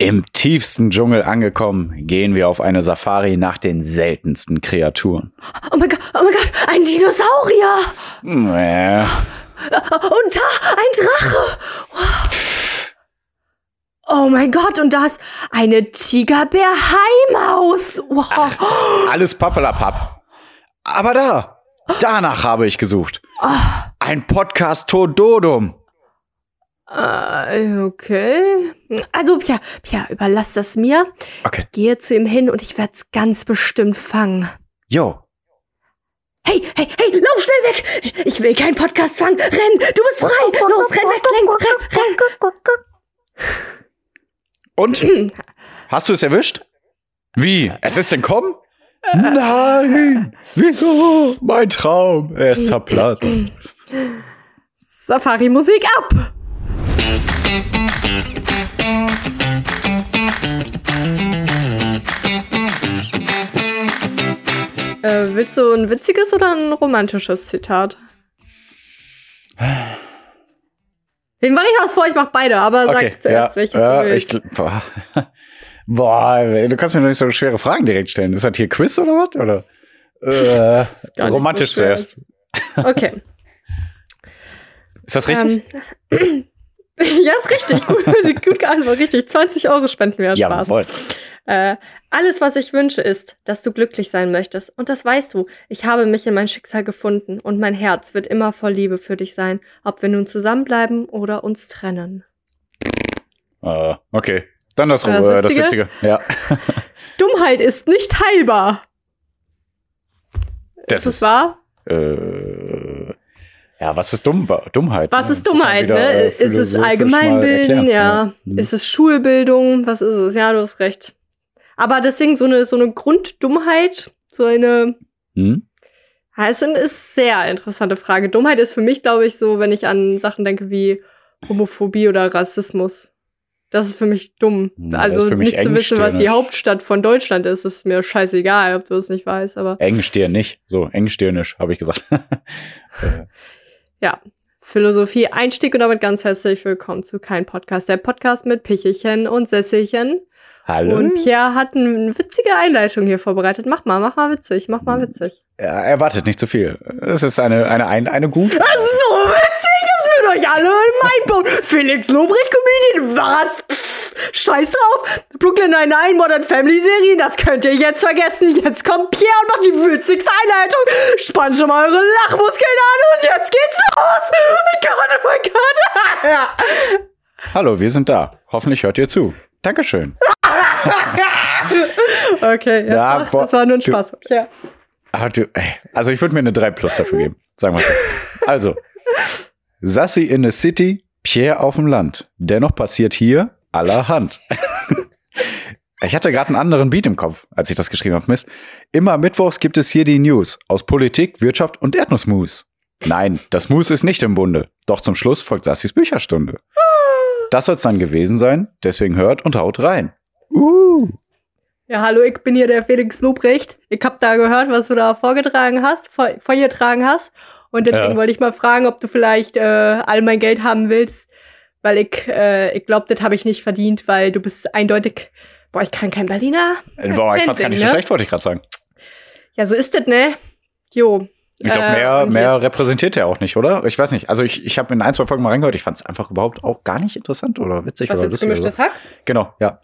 Im tiefsten Dschungel angekommen, gehen wir auf eine Safari nach den seltensten Kreaturen. Oh mein Gott, oh mein Gott, ein Dinosaurier! Äh, Und da ein Drache! Wow. Oh mein Gott, und da ist eine Tigerbär-Haimaus! Wow. alles pappelapapp. Aber da, danach habe ich gesucht. Ein Podcast Tododum. Äh, okay. Also, Pia, Pia, überlass das mir. Okay. Gehe zu ihm hin und ich werde es ganz bestimmt fangen. Jo, Hey, hey, hey, lauf schnell weg! Ich will keinen Podcast fangen! Renn! Du bist frei! Los, renn weg! Renn, renn, Und? Hast du es erwischt? Wie? Es ist entkommen? Nein! Wieso? Mein Traum. Er ist zerplatzt. Safari-Musik ab! Äh, willst du ein witziges oder ein romantisches Zitat? Den mache ich aus vor, ich mache beide, aber Okay, sag zuerst, ja, welches ja, du willst. ich, boah. boah, du kannst mir doch nicht so schwere Fragen direkt stellen. Ist das hier Quiz oder was? Oder? Äh, romantisch so zuerst. Okay. Ist das richtig? Ähm, ja, ist richtig. Gut, gut geantwortet. Richtig. 20 Euro spenden wir. Spaß. Jawohl. Äh, alles, was ich wünsche, ist, dass du glücklich sein möchtest. Und das weißt du. Ich habe mich in mein Schicksal gefunden und mein Herz wird immer voll Liebe für dich sein, ob wir nun zusammenbleiben oder uns trennen. Äh, okay. Dann das, Und das äh, das Witzige? Witzige. Ja. Dummheit ist nicht heilbar. Das ist ist- wahr? Äh, ja, was ist dumm, Dummheit? Was ne? ist Dummheit, man ne? wieder, äh, Ist es Allgemeinbilden? erklären. Ja. Hm. Ist es Schulbildung? Was ist es? Ja, du hast recht. Aber deswegen so eine, so eine Grunddummheit, so eine Hm? Ja, es ist eine sehr interessante Frage. Dummheit ist für mich, glaube ich, so, wenn ich an Sachen denke wie Homophobie oder Rassismus. Das ist für mich dumm. Na, das also mich nicht zu wissen, was die engstirnisch. Hauptstadt von Deutschland ist, ist mir scheißegal, ob du es nicht weißt. Aber Engstirnig. So, engstirnisch, habe ich gesagt. Ja, Philosophie Einstieg und damit ganz herzlich willkommen zu Kein Podcast. Der Podcast mit Pichelchen und Sesselchen. Hallo? Und Pierre hat eine witzige Einleitung hier vorbereitet. Mach mal, mach mal witzig, mach mal witzig. Ja, erwartet nicht zu viel. Es ist eine, eine, eine, eine gute. Das ist so witzig, es wird euch alle mindblown. Felix Lobrecht Comedian, was? Pff, scheiß drauf. Brooklyn Nine-Nine, Modern Family Serien, das könnt ihr jetzt vergessen. Jetzt kommt Pierre und macht die witzigste Einleitung. Spannt schon mal eure Lachmuskeln an und jetzt geht's los. Oh mein Gott, oh mein Gott. Ja. Hallo, wir sind da. Hoffentlich hört ihr zu. Dankeschön. Okay, jetzt Ja, mach, das war nur ein du- Spaß. Ja. Ah, du, also ich würde mir eine 3 plus dafür geben. Sagen wir so. Also, Sassi in the City, Pierre auf dem Land. Dennoch passiert hier allerhand. Ich hatte gerade einen anderen Beat im Kopf, als ich das geschrieben habe. Mist. Immer mittwochs gibt es hier die News aus Politik, Wirtschaft und Erdnussmus. Nein, das Mus ist nicht im Bunde. Doch zum Schluss folgt Sassis Bücherstunde. Das soll's dann gewesen sein. Deswegen hört und haut rein. Uh. Ja, hallo, ich bin hier der Felix Lobrecht. Ich hab da gehört, was du da vorgetragen hast, vor, vorgetragen hast. Und deswegen Ja. wollte ich mal fragen, ob du vielleicht äh, all mein Geld haben willst. Weil ich, äh, ich glaube, das habe ich nicht verdient, weil du bist eindeutig. Boah, ich kann kein Berliner. Äh, Boah, ich fand's gar nicht so ne? schlecht, wollte ich gerade sagen. Ja, so ist das, ne? Jo. Ich glaube, Äh, mehr, und mehr jetzt- repräsentiert er auch nicht, oder? Ich weiß nicht. Also ich, ich habe in ein, zwei Folgen mal reingehört. Ich fand es einfach überhaupt auch gar nicht interessant oder witzig Was oder jetzt gemischtes. Hack? Genau, ja.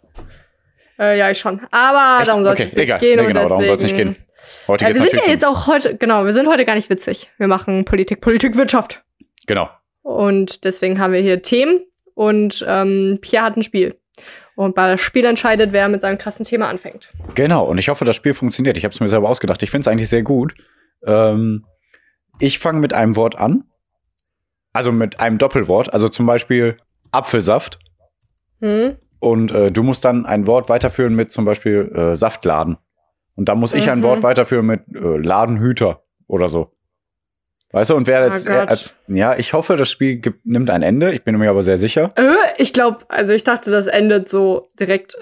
Äh, ja, ich schon. Aber Echt? darum soll es Okay, nicht egal. gehen. Nee, genau, darum soll es nicht deswegen- gehen. Heute Ja, wir sind ja jetzt auch heute, genau, wir sind heute gar nicht witzig. Wir machen Politik, Politik, Wirtschaft. Genau. Und deswegen haben wir hier Themen und ähm, Pierre hat ein Spiel. Und bei das Spiel entscheidet, wer mit seinem krassen Thema anfängt. Genau. Und ich hoffe, das Spiel funktioniert. Ich habe es mir selber ausgedacht. Ich finde es eigentlich sehr gut. Ähm, ich fange mit einem Wort an. Also mit einem Doppelwort. Also zum Beispiel Apfelsaft. Hm? Und äh, du musst dann ein Wort weiterführen mit zum Beispiel äh, Saftladen. Und dann muss ich ein Mhm. Wort weiterführen mit äh, Ladenhüter oder so. Weißt du, und wer jetzt, Oh als, ja, ich hoffe, das Spiel gibt, nimmt ein Ende. Ich bin mir aber sehr sicher. Äh, ich glaube, also ich dachte, das endet so direkt.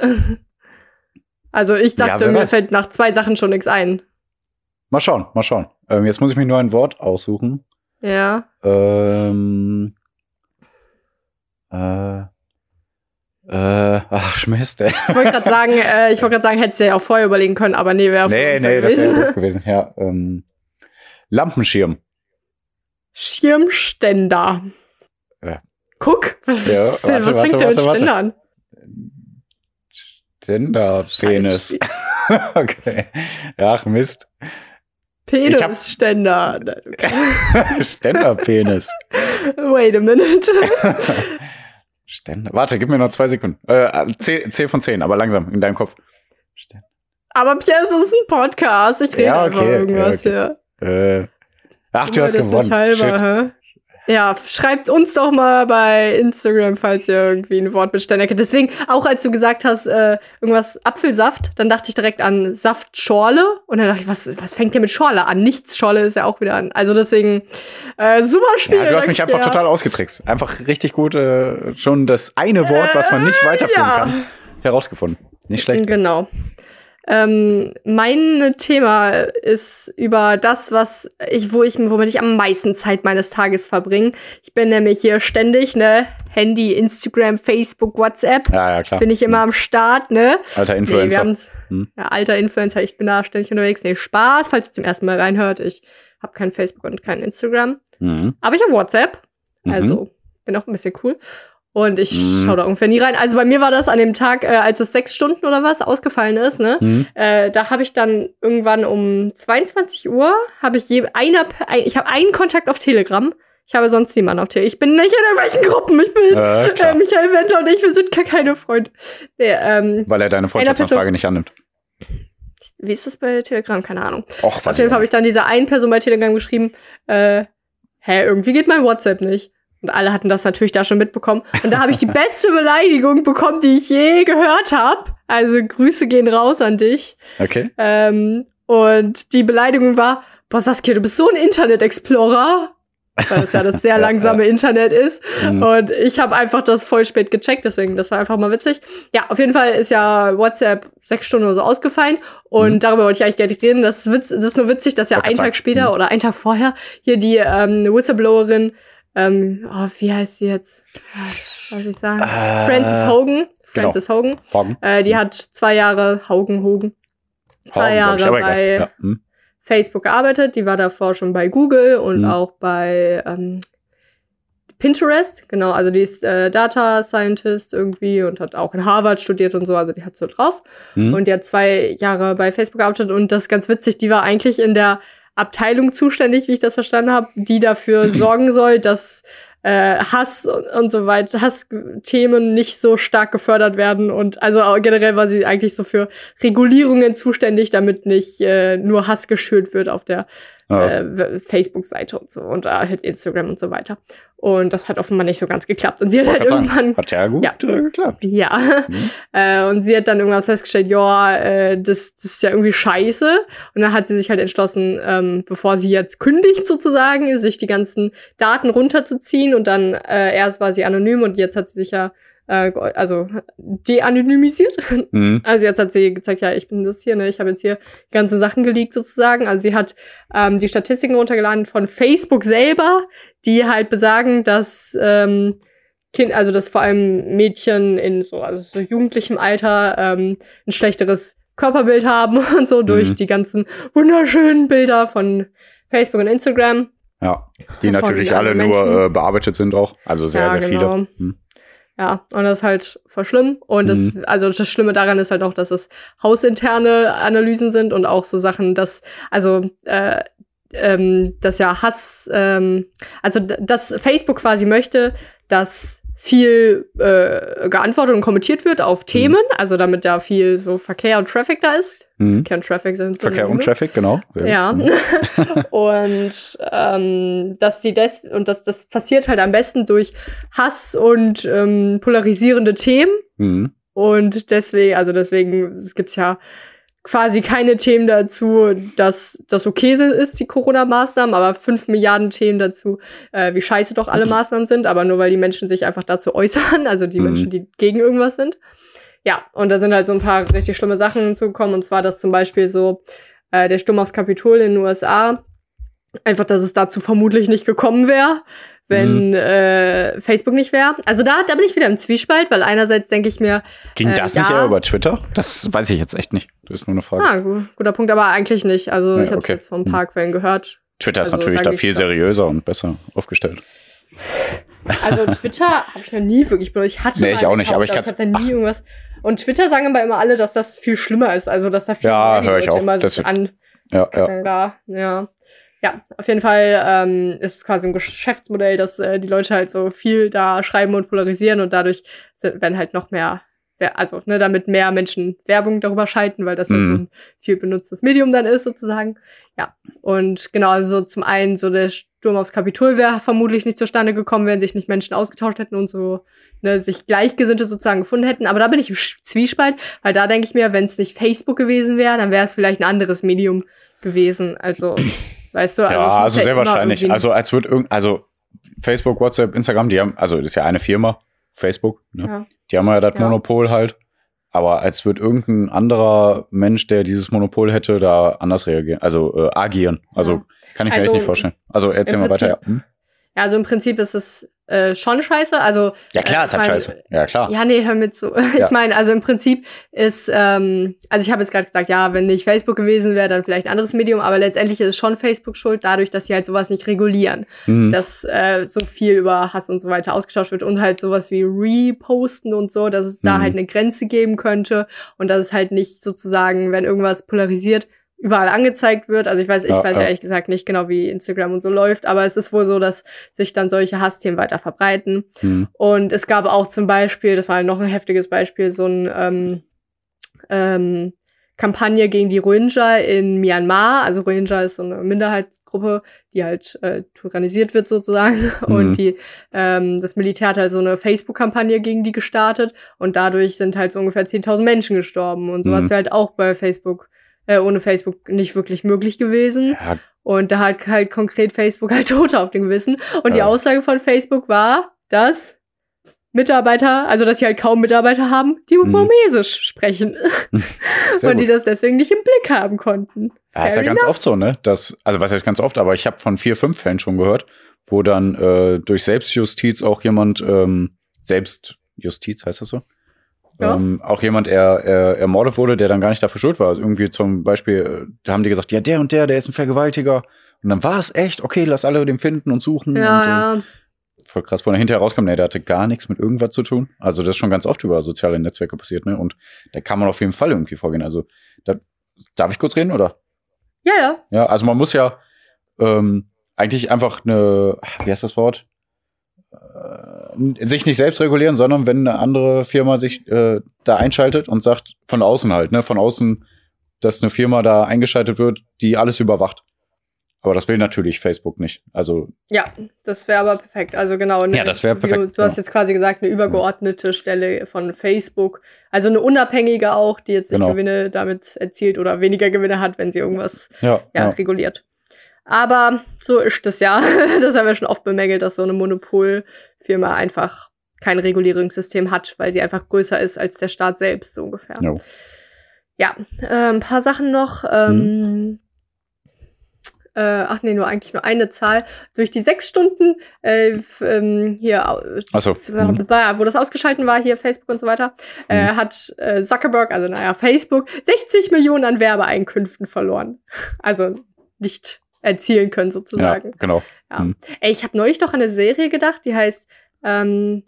also ich Ja, dachte, wer mir weiß. fällt nach zwei Sachen schon nichts ein. Mal schauen, mal schauen. Ähm, jetzt muss ich mir nur ein Wort aussuchen. Ja. Ähm, äh, Äh, ach, Mist, ey. Ich wollte gerade sagen, äh, ich wollte gerade sagen, hättest du ja auch vorher überlegen können, aber nee, wäre Nee, nee, das wäre gut gewesen. Ja, ähm, Lampenschirm. Schirmständer. Ja. Guck, was, Ja, warte, was warte, fängt der mit warte, warte. Ständer an? Ständerpenis. okay. Ach, Mist. Penisständer. Ständerpenis. Wait a minute. Ständer. Warte, gib mir noch zwei Sekunden. Äh, zähl, zähl von zehn, aber langsam in deinem Kopf. Ständer. Aber Pierre, es ist ein Podcast. Ich rede Ja, okay, okay, irgendwas okay. hier. Äh, ach, du hast gewonnen. Nicht halber? Ja, schreibt uns doch mal bei Instagram, falls ihr irgendwie ein Wort mit kennt. Deswegen, auch als du gesagt hast, äh, irgendwas Apfelsaft, dann dachte ich direkt an Saftschorle. Und dann dachte ich, was, was fängt der mit Schorle an? Nichts Schorle ist ja auch wieder an. Also deswegen, äh, super Spiel. Ja, du hast mich einfach ja. total ausgetrickst. Einfach richtig gut, äh, schon das eine Wort, was man nicht weiterführen ja. kann, herausgefunden. Nicht schlecht. Genau. Ähm, mein Thema ist über das, was ich, wo ich, womit ich am meisten Zeit meines Tages verbringe. Ich bin nämlich hier ständig, ne, Handy, Instagram, Facebook, WhatsApp. Ja, ja, klar. Bin ich immer am Start, ne? Alter Nee, wir Influencer. haben's, Hm. ja, alter Influencer, ich bin da ständig unterwegs. Nee, Spaß, falls ihr zum ersten Mal reinhört. Ich habe kein Facebook und kein Instagram. mhm. Aber ich habe WhatsApp. Mhm. Also bin auch ein bisschen cool. Und ich Mhm. schaue da ungefähr nie rein. Also bei mir war das an dem Tag, äh, als es sechs Stunden oder was ausgefallen ist, ne? Mhm. Äh, da habe ich dann irgendwann um 22 Uhr habe ich je einer, ein, ich habe einen Kontakt auf Telegram. Ich habe sonst niemanden auf Telegram. Ich bin nicht in irgendwelchen Gruppen. Ich bin Äh, äh. Michael Wendler und ich, wir sind gar keine Freunde. Nee, ähm, Weil er deine Freundschaftsanfrage nicht annimmt. wie ist das bei Telegram? Keine Ahnung. Och, Auf jeden Fall habe ich dann dieser einen Person bei Telegram geschrieben, äh, hä, irgendwie geht mein WhatsApp nicht. Und alle hatten das natürlich da schon mitbekommen. Und da habe ich die beste Beleidigung bekommen, die ich je gehört habe. Also Grüße gehen raus an dich. Okay. Ähm, und die Beleidigung war, boah Saskia, du bist so ein Internet-Explorer. Weil das ja das sehr langsame Internet ist. Mhm. Und ich habe einfach das voll spät gecheckt, deswegen, das war einfach mal witzig. Ja, auf jeden Fall ist ja WhatsApp sechs Stunden oder so ausgefallen. Und Mhm. darüber wollte ich eigentlich nicht reden. Das ist, witz, das ist nur witzig, dass ja grad Tag später Mhm. oder einen Tag vorher hier die ähm, Whistleblowerin, ähm, oh, wie heißt sie jetzt? Was ich sagen? Äh, Frances Hogan. genau. Frances Hogan. Morgen. Äh, die hat zwei Jahre, Hogan, Hogan. Zwei ich, Jahre bei. Ja. Hm. Facebook gearbeitet. Die war davor schon bei Google und Mhm. auch bei ähm, Pinterest. Genau, also die ist äh, Data Scientist irgendwie und hat auch in Harvard studiert und so. Also die hat so drauf. Hm. Und die hat zwei Jahre bei Facebook gearbeitet und das ist ganz witzig. Die war eigentlich in der Abteilung zuständig, wie ich das verstanden habe, die dafür sorgen soll, dass äh, Hass und, und so weiter, Hassthemen nicht so stark gefördert werden. Und also generell war sie eigentlich so für Regulierungen zuständig, damit nicht äh, nur Hass geschürt wird auf der Ja. äh, w- Facebook-Seite und so und äh, halt Instagram und so weiter. Und das hat offenbar nicht so ganz geklappt. Und sie hat halt sagen, irgendwann Hat ja gut Ja. äh, geklappt. ja. Mhm. Äh, und sie hat dann irgendwann festgestellt, ja, äh, das, das ist ja irgendwie scheiße. Und dann hat sie sich halt entschlossen, ähm, bevor sie jetzt kündigt sozusagen, sich die ganzen Daten runterzuziehen. Und dann äh, erst war sie anonym und jetzt hat sie sich ja äh, also de-anonymisiert. Mhm. Also jetzt hat sie gezeigt, ja, ich bin das hier, ne? Ich habe jetzt hier ganze Sachen geleakt sozusagen. Also sie hat ähm, die Statistiken runtergeladen von Facebook selber, die halt besagen, dass ähm, Kind, also dass vor allem Mädchen in so, also so jugendlichem Alter ähm, ein schlechteres Körperbild haben und so durch Mhm. die ganzen wunderschönen Bilder von Facebook und Instagram. Ja. Die natürlich alle anderen nur Menschen. äh, bearbeitet sind auch. Also sehr, Ja, sehr genau. viele. Hm. Ja, und das ist halt voll schlimm. Und das, Mhm. also das Schlimme daran ist halt auch, dass es hausinterne Analysen sind und auch so Sachen, dass, also, äh, ähm, dass ja Hass, ähm, also dass Facebook quasi möchte, dass viel äh, geantwortet und kommentiert wird auf Themen, also damit da viel so Verkehr und Traffic da ist. Mhm. Verkehr und Traffic sind Verkehr und. Traffic, genau. Ja. gut. und ähm, dass die des und das, das passiert halt am besten durch Hass und ähm, polarisierende Themen. Mhm. Und deswegen, also deswegen, es gibt ja quasi keine Themen dazu, dass das okay ist, die Corona-Maßnahmen, aber fünf Milliarden Themen dazu, äh, wie scheiße doch alle Maßnahmen sind, aber nur weil die Menschen sich einfach dazu äußern, also die Mhm. Menschen, die gegen irgendwas sind. Ja, und da sind halt so ein paar richtig schlimme Sachen hinzugekommen, und zwar, dass zum Beispiel so äh, der Sturm aufs Kapitol in den USA, einfach, dass es dazu vermutlich nicht gekommen wäre, wenn äh, Facebook nicht wäre. Also da, da bin ich wieder im Zwiespalt, weil einerseits denke ich mir. Ging äh, das nicht ja. eher über Twitter? Das weiß ich jetzt echt nicht. Das ist nur eine Frage. Ah, gu guter Punkt, aber eigentlich nicht. Also Ja, ich habe okay. jetzt von ein paar Quellen gehört. Twitter ist also natürlich da viel seriöser und besser aufgestellt. Also Twitter habe ich noch nie wirklich benutzt. Ich hatte Nee, ich auch nicht, aber ich hab da nie irgendwas. Und Twitter sagen aber immer alle, dass das viel schlimmer ist. Also dass da viel Ja, mehr die hör ich Leute auch. immer Das- sich an Ja, ja. da, ja. Ja, auf jeden Fall ähm, ist es quasi ein Geschäftsmodell, dass äh, die Leute halt so viel da schreiben und polarisieren und dadurch sind, werden halt noch mehr, also ne, damit mehr Menschen Werbung darüber schalten, weil das ja so Mhm. ein viel benutztes Medium dann ist sozusagen. Ja, und genau, also zum einen so der Sturm aufs Kapitol wäre vermutlich nicht zustande gekommen, wenn sich nicht Menschen ausgetauscht hätten und so ne, sich Gleichgesinnte sozusagen gefunden hätten. Aber da bin ich im Zwiespalt, weil da denke ich mir, wenn es nicht Facebook gewesen wäre, dann wäre es vielleicht ein anderes Medium gewesen. Also, weißt du, also, ja, also sehr immer wahrscheinlich. Also als wird irgend, also Facebook, WhatsApp, Instagram, die haben, also das ist ja eine Firma, Facebook, ne? Ja. Die haben ja das Ja. Monopol halt. Aber als wird irgendein anderer Mensch, der dieses Monopol hätte, da anders reagieren, also äh, agieren. Also Ja. kann ich mir Also, echt nicht vorstellen. Also erzähl mal weiter. Ja, Prinzip- hm? Ja, also im Prinzip ist es äh, schon scheiße. Also, ja klar, äh, ist halt scheiße. Ja, klar. Ja, nee, hör mir zu. Ja. Ich meine, also im Prinzip ist, ähm, also ich habe jetzt gerade gesagt, ja, wenn nicht Facebook gewesen wäre, dann vielleicht ein anderes Medium, aber letztendlich ist es schon Facebook schuld, dadurch, dass sie halt sowas nicht regulieren, Mhm. dass äh, so viel über Hass und so weiter ausgetauscht wird und halt sowas wie Reposten und so, dass es da Mhm. halt eine Grenze geben könnte und dass es halt nicht sozusagen, wenn irgendwas polarisiert, überall angezeigt wird. Also ich weiß, ich Ja, weiß ja. ehrlich gesagt nicht genau, wie Instagram und so läuft, aber es ist wohl so, dass sich dann solche Hassthemen weiter verbreiten. Mhm. Und es gab auch zum Beispiel, das war noch ein heftiges Beispiel, so ein ähm, ähm, Kampagne gegen die Rohingya in Myanmar. Also Rohingya ist so eine Minderheitsgruppe, die halt äh, tyrannisiert wird sozusagen. Mhm. Und die, ähm, das Militär hat halt so eine Facebook-Kampagne gegen die gestartet. Und dadurch sind halt so ungefähr 10.000 Menschen gestorben. Und sowas Mhm. wäre halt auch bei Facebook, äh, ohne Facebook nicht wirklich möglich gewesen. Ja, Und da hat halt konkret Facebook halt Tote auf dem Gewissen. Und die Ja. Aussage von Facebook war, dass Mitarbeiter, also dass sie halt kaum Mitarbeiter haben, die Mhm. Burmesisch sprechen. und die das deswegen nicht im Blick haben konnten. Ja, ist ja Fair ganz enough. oft so, ne? Das, also was heißt ganz oft, aber ich habe von vier, fünf Fällen schon gehört, wo dann äh, durch Selbstjustiz auch jemand, ähm, Selbstjustiz heißt das so? Ja. Ähm, auch jemand er, er, ermordet wurde, der dann gar nicht dafür schuld war. Also irgendwie zum Beispiel, äh, da haben die gesagt, ja, der und der, der ist ein Vergewaltiger. Und dann war es echt, okay, lass alle den finden und suchen. und, äh, Ja, ja. voll krass, wo dann hinterher rauskommt, nee, der hatte gar nichts mit irgendwas zu tun. Also das ist schon ganz oft über soziale Netzwerke passiert, ne? Und da kann man auf jeden Fall irgendwie vorgehen. Also da, darf ich kurz reden, oder? Ja, ja. Ja, also man muss ja ähm, eigentlich einfach eine, wie heißt das Wort? Äh, sich nicht selbst regulieren, sondern wenn eine andere Firma sich äh, da einschaltet und sagt, von außen halt, ne, von außen, dass eine Firma da eingeschaltet wird, die alles überwacht. Aber das will natürlich Facebook nicht. Also, Ja, das wäre aber perfekt. Also genau. Ne, Ja, das wär wie perfekt, Du, du hast ja. jetzt quasi gesagt, eine übergeordnete Stelle von Facebook. Also eine unabhängige auch, die jetzt nicht Genau. Gewinne damit erzielt oder weniger Gewinne hat, wenn sie irgendwas ja, ja, ja. reguliert. Aber so ist das ja. Das haben wir schon oft bemängelt, dass so eine Monopolfirma einfach kein Regulierungssystem hat, weil sie einfach größer ist als der Staat selbst, so ungefähr. Jo. Ja, äh, ein paar Sachen noch. Ähm, äh, ach nee, nur eigentlich nur eine Zahl. Durch die sechs Stunden äh, ähm, hier, so, mhm. wo das ausgeschalten war, hier Facebook und so weiter, äh, Mhm. hat äh, Zuckerberg, also naja, Facebook, 60 Millionen an Werbeeinkünften verloren. Also nicht erzielen können ja, sozusagen. genau. Ja. Mhm. Ey, ich habe neulich doch an eine Serie gedacht, die heißt ähm,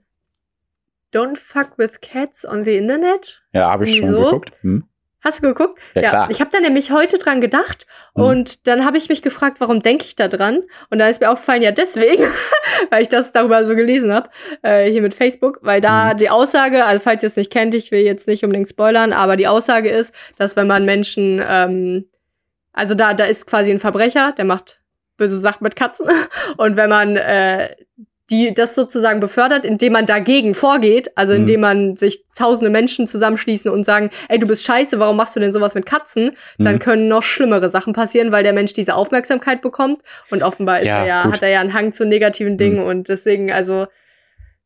Don't Fuck with Cats on the Internet. Ja, habe ich schon geguckt. Hm? Hast du geguckt? Ja, klar. Ich habe da nämlich heute dran gedacht Mhm. und dann habe ich mich gefragt, warum denke ich da dran? Und da ist mir aufgefallen, ja deswegen, weil ich das darüber so gelesen habe, äh, hier mit Facebook, weil da Mhm. die Aussage, also falls ihr es nicht kennt, ich will jetzt nicht unbedingt spoilern, aber die Aussage ist, dass wenn man Menschen, ähm, also da, da ist quasi ein Verbrecher, der macht böse Sachen mit Katzen und wenn man äh, die das sozusagen befördert, indem man dagegen vorgeht, also Mhm. indem man sich tausende Menschen zusammenschließen und sagen, ey, du bist scheiße, warum machst du denn sowas mit Katzen? Dann Mhm. können noch schlimmere Sachen passieren, weil der Mensch diese Aufmerksamkeit bekommt und offenbar ist Ja, er ja, gut. hat er ja einen Hang zu negativen Dingen und deswegen, also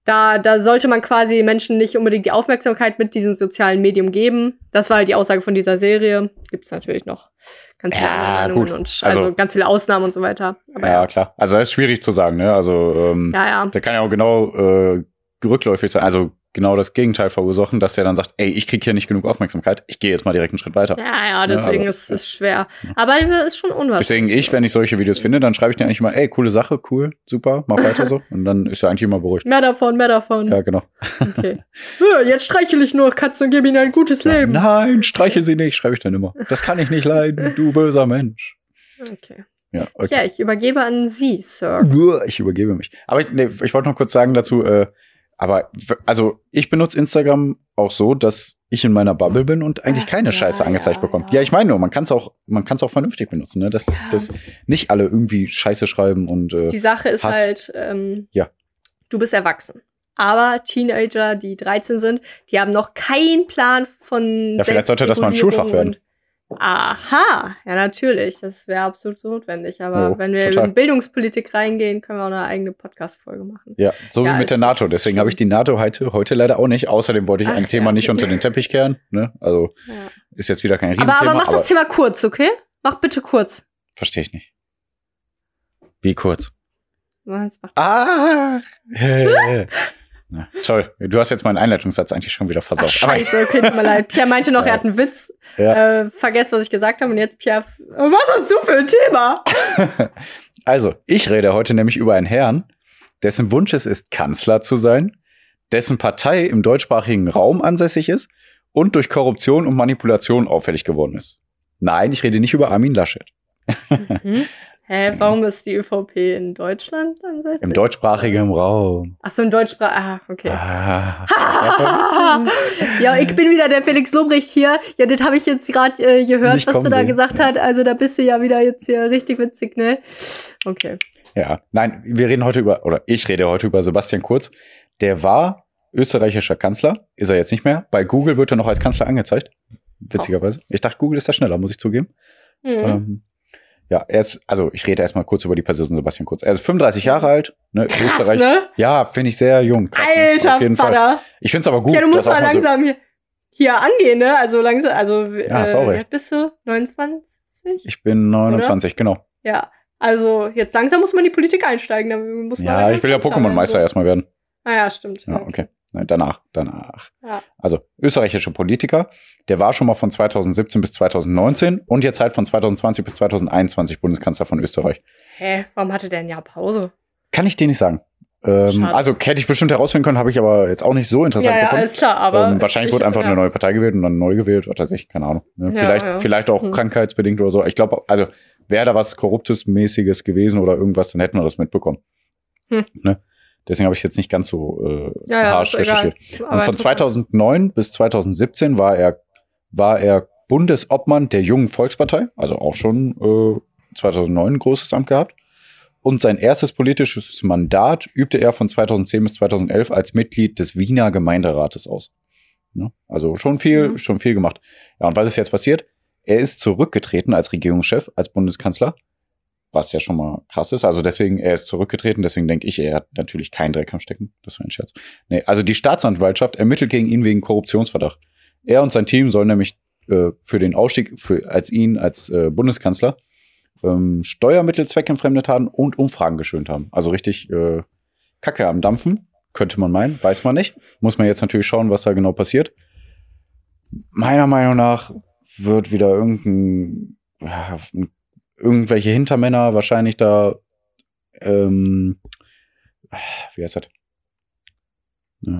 da, da sollte man quasi Menschen nicht unbedingt die Aufmerksamkeit mit diesem sozialen Medium geben. Das war halt die Aussage von dieser Serie. Gibt es natürlich noch ganz viele Ja, gut. Und also, Also- ganz viele Ausnahmen und so weiter. Aber ja, ja, klar. Also das ist schwierig zu sagen, ne? Also ähm, ja, ja. der kann ja auch genau äh, rückläufig sein, also genau das Gegenteil verursachen, dass der dann sagt, ey, ich krieg hier nicht genug Aufmerksamkeit, ich gehe jetzt mal direkt einen Schritt weiter. Ja, ja, deswegen aber- ist es schwer. Aber es ist schon unwahrscheinlich. Deswegen ich, wenn ich solche Videos finde, dann schreibe ich dir eigentlich immer, ey, coole Sache, cool, super, mach weiter so. Und dann ist er eigentlich immer beruhigt. Mehr davon, mehr davon. Ja, genau. Okay. Ja, Jetzt streichel ich nur Katze und gebe ihnen ein gutes Leben. Nein, streiche sie nicht, schreibe ich dann immer. Das kann ich nicht leiden, du böser Mensch. Okay. Ja, okay. Ja, ich übergebe an Sie, Sir. Ich übergebe mich. Aber ich, nee, ich wollte noch kurz sagen dazu, äh, aber also ich benutze Instagram auch so, dass ich in meiner Bubble bin und eigentlich Ach, keine ja, Scheiße angezeigt ja, bekomme. ja. Ja, ich meine nur, man kann es auch, man kann es auch vernünftig benutzen, ne? Dass, dass nicht alle irgendwie Scheiße schreiben und äh, Die Sache ist Hass. halt, ähm, Ja. du bist erwachsen. Aber Teenager, die 13 sind, die haben noch keinen Plan von. Ja, vielleicht sollte das mal ein Schulfach werden. Aha, ja, natürlich. Das wäre absolut so notwendig. Aber Oh, wenn wir total. in Bildungspolitik reingehen, können wir auch eine eigene Podcast-Folge machen. ja, so Ja, wie mit der NATO. Deswegen habe ich die NATO heute, heute leider auch nicht. Außerdem wollte ich Ach, ein Thema ja. nicht unter den Teppich kehren. Ne? Also Ja. ist jetzt wieder kein Aber, Riesenthema. aber mach das Thema kurz, okay? Mach bitte kurz. Verstehe ich nicht. Wie kurz? Was Na, toll. Du hast jetzt meinen Einleitungssatz eigentlich schon wieder Ach, versaut. Aber- scheiße, okay, tut mir leid. Pierre meinte noch, Ja. er hat einen Witz. Ja. Äh, vergesst, was ich gesagt habe. Und jetzt, Pierre, was hast du für ein Thema? Also, ich rede heute nämlich über einen Herrn, dessen Wunsch es ist, Kanzler zu sein, dessen Partei im deutschsprachigen Raum ansässig ist und durch Korruption und Manipulation auffällig geworden ist. Nein, ich rede nicht über Armin Laschet. Mhm. Hä, warum ist die ÖVP in Deutschland ansässig? Im deutschsprachigen Raum. Ach so, in Deutschsprache. Ah, okay. Ah, ja, ich bin wieder der Felix Lobrecht hier. Ja, das habe ich jetzt gerade äh, gehört, Nicht was du da sehen. gesagt Ja. hast. Also da bist du ja wieder jetzt hier richtig witzig, ne? Okay. ja, nein, wir reden heute über, oder ich rede heute über Sebastian Kurz. Der war österreichischer Kanzler, ist er jetzt nicht mehr. Bei Google wird er noch als Kanzler angezeigt. Witzigerweise. Ich dachte, Google ist da schneller, muss ich zugeben. Mhm. Ähm, ja, er ist, also ich rede erstmal kurz über die Person Sebastian Kurz. Er ist 35 Jahre alt, ne, Krass, Österreich. ne? Ja, finde ich sehr jung. Krass, ne? Alter Auf jeden Fall. Vater. Ich finde es aber gut. ja, du musst mal so- langsam hier, hier angehen, ne? Also langsam, also Ja, äh, recht. bist du? 29? ich bin 29, genau. Ja. Also jetzt langsam muss man in die Politik einsteigen. Dann muss man Ja, ich will ja Pokémon-Meister werden, erstmal werden. so. Ah ja, stimmt. Ja, okay. Nein, danach, danach. Ja. Also, österreichischer Politiker, der war schon mal von 2017 bis 2019 und jetzt halt von 2020 bis 2021 Bundeskanzler von Österreich. Hä, warum hatte der ein Jahr Pause? Kann ich dir nicht sagen. Ähm, also hätte ich bestimmt herausfinden können, habe ich aber jetzt auch nicht so interessant ja, ja, gefunden. alles klar, aber. ähm, wahrscheinlich ich- wurde einfach ja. eine neue Partei gewählt und dann neu gewählt, was weiß ich, keine Ahnung. Ne? Ja, vielleicht, ja. vielleicht auch Hm. krankheitsbedingt oder so. Ich glaube, also wäre da was Korruptes mäßiges gewesen oder irgendwas, dann hätten wir das mitbekommen. Hm. Ne? Deswegen habe ich jetzt nicht ganz so äh, Ja, ja, harsch recherchiert. Und von interessant. 2009 bis 2017 war er, war er Bundesobmann der Jungen Volkspartei, also auch schon äh, 2009 ein großes Amt gehabt. Und sein erstes politisches Mandat übte er von 2010 bis 2011 als Mitglied des Wiener Gemeinderates aus. Ne? Also schon viel, Mhm. schon viel gemacht. Ja, und was ist jetzt passiert? Er ist zurückgetreten als Regierungschef, als Bundeskanzler, was ja schon mal krass ist. Also deswegen, er ist zurückgetreten, deswegen denke ich, er hat natürlich keinen Dreck am Stecken. Das war ein Scherz. Nee, also die Staatsanwaltschaft ermittelt gegen ihn wegen Korruptionsverdacht. Er und sein Team sollen nämlich äh, für den Ausstieg, für, als ihn als äh, Bundeskanzler, ähm, Steuermittel zweckentfremdet haben und Umfragen geschönt haben. Also richtig äh, Kacke am Dampfen, könnte man meinen, weiß man nicht. Muss man jetzt natürlich schauen, was da genau passiert. Meiner Meinung nach wird wieder irgendein, ja, irgendwelche Hintermänner wahrscheinlich da, ähm, wie heißt das?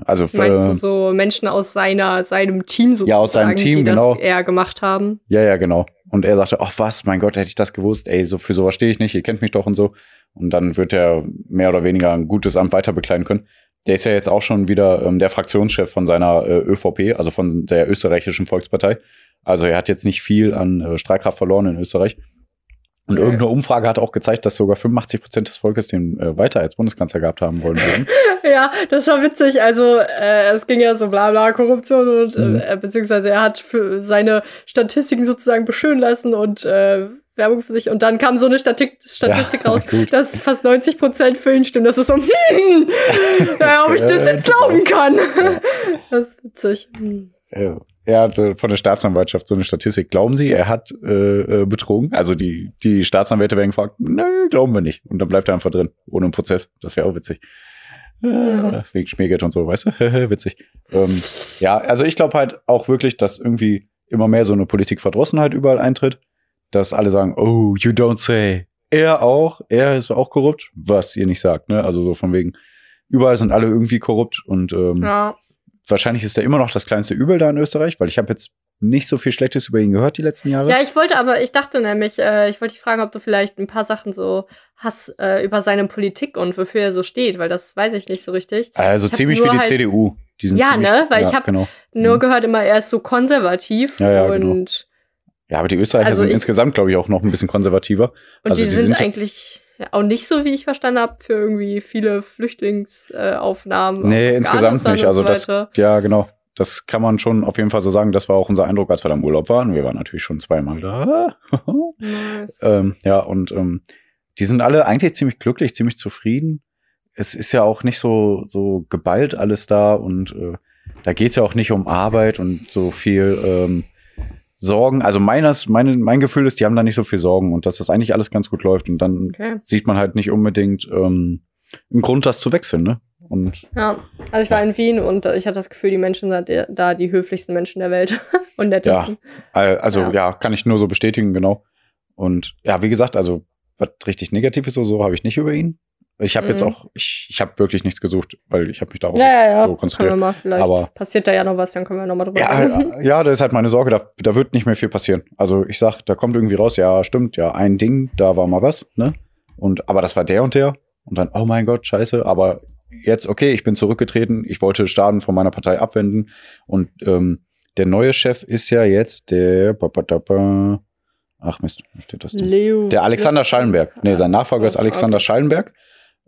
Also Meinst du so Menschen aus seiner, seinem Team sozusagen, Ja, aus seinem Team, die genau. das eher gemacht haben? Ja, ja, genau. Und er sagte, ach was, mein Gott, hätte ich das gewusst, ey, so für sowas stehe ich nicht, ihr kennt mich doch und so. Und dann wird er mehr oder weniger ein gutes Amt weiter bekleiden können. Der ist ja jetzt auch schon wieder ähm, der Fraktionschef von seiner äh, ÖVP, also von der österreichischen Volkspartei. Also er hat jetzt nicht viel an äh, Streitkraft verloren in Österreich. Und Okay. irgendeine Umfrage hat auch gezeigt, dass sogar 85 Prozent des Volkes den äh, weiter als Bundeskanzler gehabt haben wollen würden. Ja, das war witzig. Also äh, es ging ja so bla bla Korruption und Mhm. äh, beziehungsweise er hat für seine Statistiken sozusagen beschönen lassen und äh, Werbung für sich. Und dann kam so eine Statik Statistik Ja, raus, gut. dass fast 90 Prozent für ihn stimmen. Das ist so, hm, ja, ob ich das jetzt glauben kann. Das ist witzig. Hm. Äh, Er hat so von der Staatsanwaltschaft so eine Statistik. Glauben Sie, er hat äh, äh, betrogen? Also die, die Staatsanwälte werden gefragt, nö, glauben wir nicht. Und dann bleibt er einfach drin, ohne einen Prozess. Das wäre auch witzig. Äh, Ja. Wegen Schmiergeld und so, weißt du? witzig. Ähm, ja, also ich glaube halt auch wirklich, dass irgendwie immer mehr so eine Politikverdrossenheit überall eintritt. Dass alle sagen, oh, you don't say. Er auch, er ist auch korrupt, was ihr nicht sagt, ne? Also so von wegen, überall sind alle irgendwie korrupt und ähm, Ja. Wahrscheinlich ist er immer noch das kleinste Übel da in Österreich, weil ich habe jetzt nicht so viel Schlechtes über ihn gehört die letzten Jahre. Ja, ich wollte aber, ich dachte nämlich, äh, ich wollte dich fragen, ob du vielleicht ein paar Sachen so hast äh, über seine Politik und wofür er so steht, weil das weiß ich nicht so richtig. also ziemlich wie die halt- CDU. Die sind Ja, ziemlich, ne? Weil ich hab- genau. Nur Mhm. gehört immer, er ist so konservativ Ja, ja, und, genau. Ja, aber die Österreicher Also sind ich- insgesamt, glaube ich, auch noch ein bisschen konservativer. und Also die, die sind, sind ja- eigentlich ja, auch nicht so, wie ich verstanden habe, für irgendwie viele Flüchtlingsaufnahmen. Äh, Nee, insgesamt nicht. Also so das, ja, genau. Das kann man schon auf jeden Fall so sagen. Das war auch unser Eindruck, als wir da im Urlaub waren. Wir waren natürlich schon zweimal da. Nice. ähm, ja, und ähm, die sind alle eigentlich ziemlich glücklich, ziemlich zufrieden. Es ist ja auch nicht so, so geballt alles da und äh, da geht's ja auch nicht um Arbeit und so viel ähm, Sorgen. Also meines, meine, mein Gefühl ist, die haben da nicht so viel Sorgen und dass das eigentlich alles ganz gut läuft. Und dann Okay. sieht man halt nicht unbedingt ähm, einen Grund, das zu wechseln, ne? Und Ja, also ich war in Wien und äh, ich hatte das Gefühl, die Menschen sind da die höflichsten Menschen der Welt und nettesten. Äh, Also Ja. ja. kann ich nur so bestätigen, genau. Und ja, wie gesagt, also was richtig Negatives oder so habe ich nicht über ihn. Ich habe jetzt Mhm. auch, ich, ich habe wirklich nichts gesucht, weil ich habe mich darauf Ja, ja, ja. so können wir konzentriert. mal vielleicht. Aber- passiert da ja noch was, dann können wir nochmal drüber Ja, reden. äh, ja, das ist halt meine Sorge, da, da wird nicht mehr viel passieren. Also ich sag, da kommt irgendwie raus, ja, stimmt, ja, ein Ding, da war mal was, ne? Und aber das war der und der. Und dann, oh mein Gott, scheiße, aber jetzt, okay, ich bin zurückgetreten, ich wollte Staden von meiner Partei abwenden. Und ähm, der neue Chef ist ja jetzt der Ach Mist, wo steht das denn? Leo Der Alexander Schallenberg. Nee, sein Nachfolger ist Oh, Alexander okay. Schallenberg.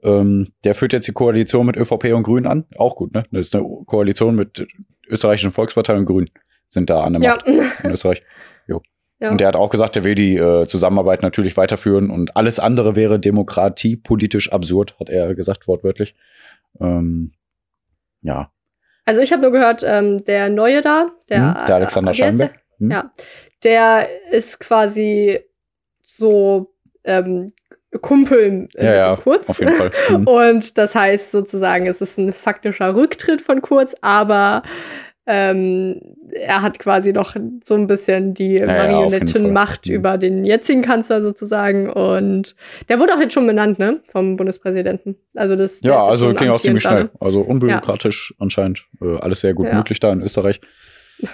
Ähm, der führt jetzt die Koalition mit ÖVP und Grünen an. Auch gut, ne? Das ist eine Koalition mit österreichischen Volkspartei und Grünen sind da an der Ja. Macht in Österreich. ja. Und der hat auch gesagt, er will die äh, Zusammenarbeit natürlich weiterführen und alles andere wäre Demokratie politisch absurd, hat er gesagt, wortwörtlich. Ähm, ja, Also ich habe nur gehört, ähm, der Neue da, der, Hm, der Alexander äh? Schallenberg. Hm? Ja, der ist quasi so ähm, Kumpel äh, Ja, ja, Kurz. auf jeden Fall. Hm. Und das heißt sozusagen, es ist ein faktischer Rücktritt von Kurz, aber ähm, er hat quasi noch so ein bisschen die ja. Marionettenmacht Mhm. über den jetzigen Kanzler sozusagen. Und der wurde auch jetzt schon benannt, ne? Vom Bundespräsidenten. Also das Ja, also ging auch ziemlich schnell. Also unbürokratisch anscheinend. Äh, alles sehr gut Ja. möglich da in Österreich.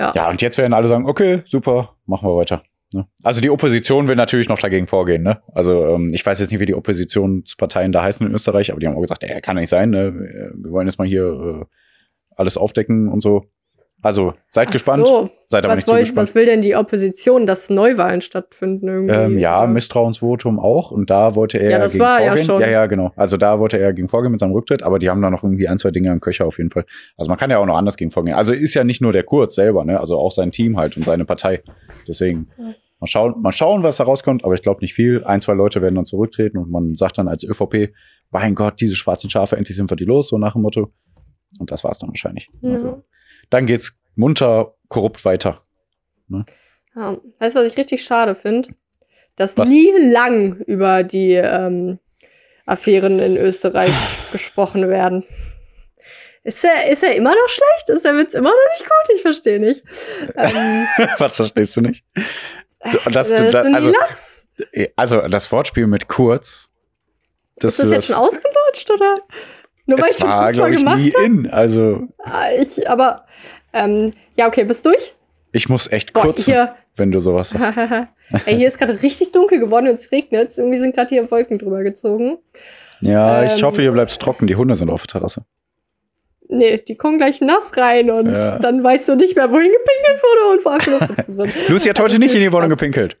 Ja. Ja, und jetzt werden alle sagen, okay, super, machen wir weiter. Ne? Also die Opposition will natürlich noch dagegen vorgehen. Ne? Also ähm, ich weiß jetzt nicht, wie die Oppositionsparteien da heißen in Österreich, aber die haben auch gesagt, ey, kann nicht sein. Ne? Wir wollen jetzt mal hier äh, alles aufdecken und so. Also seid Ach gespannt, So. seid aber Was, nicht wollt, gespannt. was will denn die Opposition, dass Neuwahlen stattfinden irgendwie? Ähm, ja, Oder? Misstrauensvotum auch. Und da wollte er Ja, das gegen war ja vorgehen. schon. Ja, ja, genau. Also da wollte er gegen vorgehen mit seinem Rücktritt, aber die haben da noch irgendwie ein, zwei Dinge im Köcher auf jeden Fall. Also man kann ja auch noch anders gegen vorgehen. Also ist ja nicht nur der Kurz selber, ne? Also auch sein Team halt und seine Partei. Deswegen Ja. mal schauen, mal schauen, was da rauskommt, aber ich glaube nicht viel. Ein, zwei Leute werden dann zurücktreten und man sagt dann als ÖVP, mein Gott, diese schwarzen Schafe, endlich sind wir die los, so nach dem Motto. Und das war's dann wahrscheinlich. Ja. Also dann geht's munter korrupt weiter. Ja. Weißt du, was ich richtig schade finde? Dass Was? nie lang über die ähm, Affären in Österreich gesprochen werden. Ist er, ist er immer noch schlecht? Ist der Witz immer noch nicht gut? Ich verstehe nicht. Ähm, was verstehst du nicht? Du- das- äh, du- du also- lachst. Also das Wortspiel mit kurz. Ist das jetzt schon ausgelutscht oder? Nur weil ich Es schon war, glaube ich, gemacht nie in. Also habe? Ich, aber, ähm, ja, okay, bist durch? ich muss echt Boah, kurz, hier, wenn du sowas hast. Ey, hier ist gerade richtig dunkel geworden und es regnet. Irgendwie sind gerade hier Wolken drüber gezogen. Ja, ich Ähm, hoffe, hier bleibt's trocken. Die Hunde sind auf der Terrasse. Nee, die kommen gleich nass rein und Ja. dann weißt du nicht mehr, wohin gepinkelt wurde und wo Abschlussritzen sind. Lucy hat heute nicht in die Wohnung gepinkelt.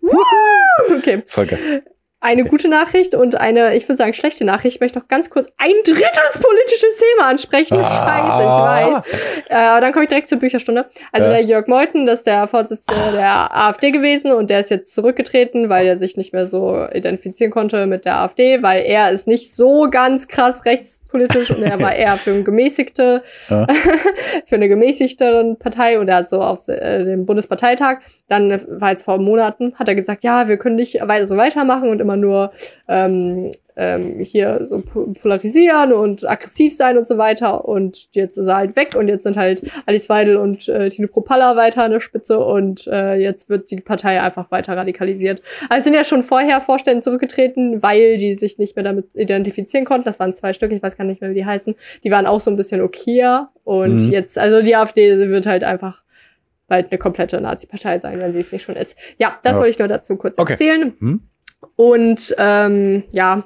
Okay. Voll geil. Eine gute Nachricht und eine, ich würde sagen, schlechte Nachricht. Ich möchte noch ganz kurz ein drittes politisches Thema ansprechen. Ah. Scheiße, ich weiß. Äh, dann komme ich direkt zur Bücherstunde. Also Ja. der Jörg Meuthen, das ist der Vorsitzende der AfD gewesen und der ist jetzt zurückgetreten, weil er sich nicht mehr so identifizieren konnte mit der AfD, weil er ist nicht so ganz krass rechtspolitisch und er war eher für eine gemäßigte, Ja. für eine gemäßigteren Partei und er hat so auf äh, dem Bundesparteitag, dann war jetzt vor Monaten, hat er gesagt, ja, wir können nicht weiter so weitermachen und immer nur ähm, ähm, hier so po- polarisieren und aggressiv sein und so weiter. Und jetzt ist er halt weg und jetzt sind halt Alice Weidel und äh, Tino Kropalla weiter an der Spitze und äh, jetzt wird die Partei einfach weiter radikalisiert. Also sind ja schon vorher Vorstände zurückgetreten, weil die sich nicht mehr damit identifizieren konnten. Das waren zwei Stück, ich weiß gar nicht mehr, wie die heißen. Die waren auch so ein bisschen okayer. Und Mhm. jetzt, also die AfD wird halt einfach bald eine komplette Nazi-Partei sein, wenn sie es nicht schon ist. Ja, das Ja. wollte ich nur dazu kurz Okay. erzählen. Hm? Und ähm, ja,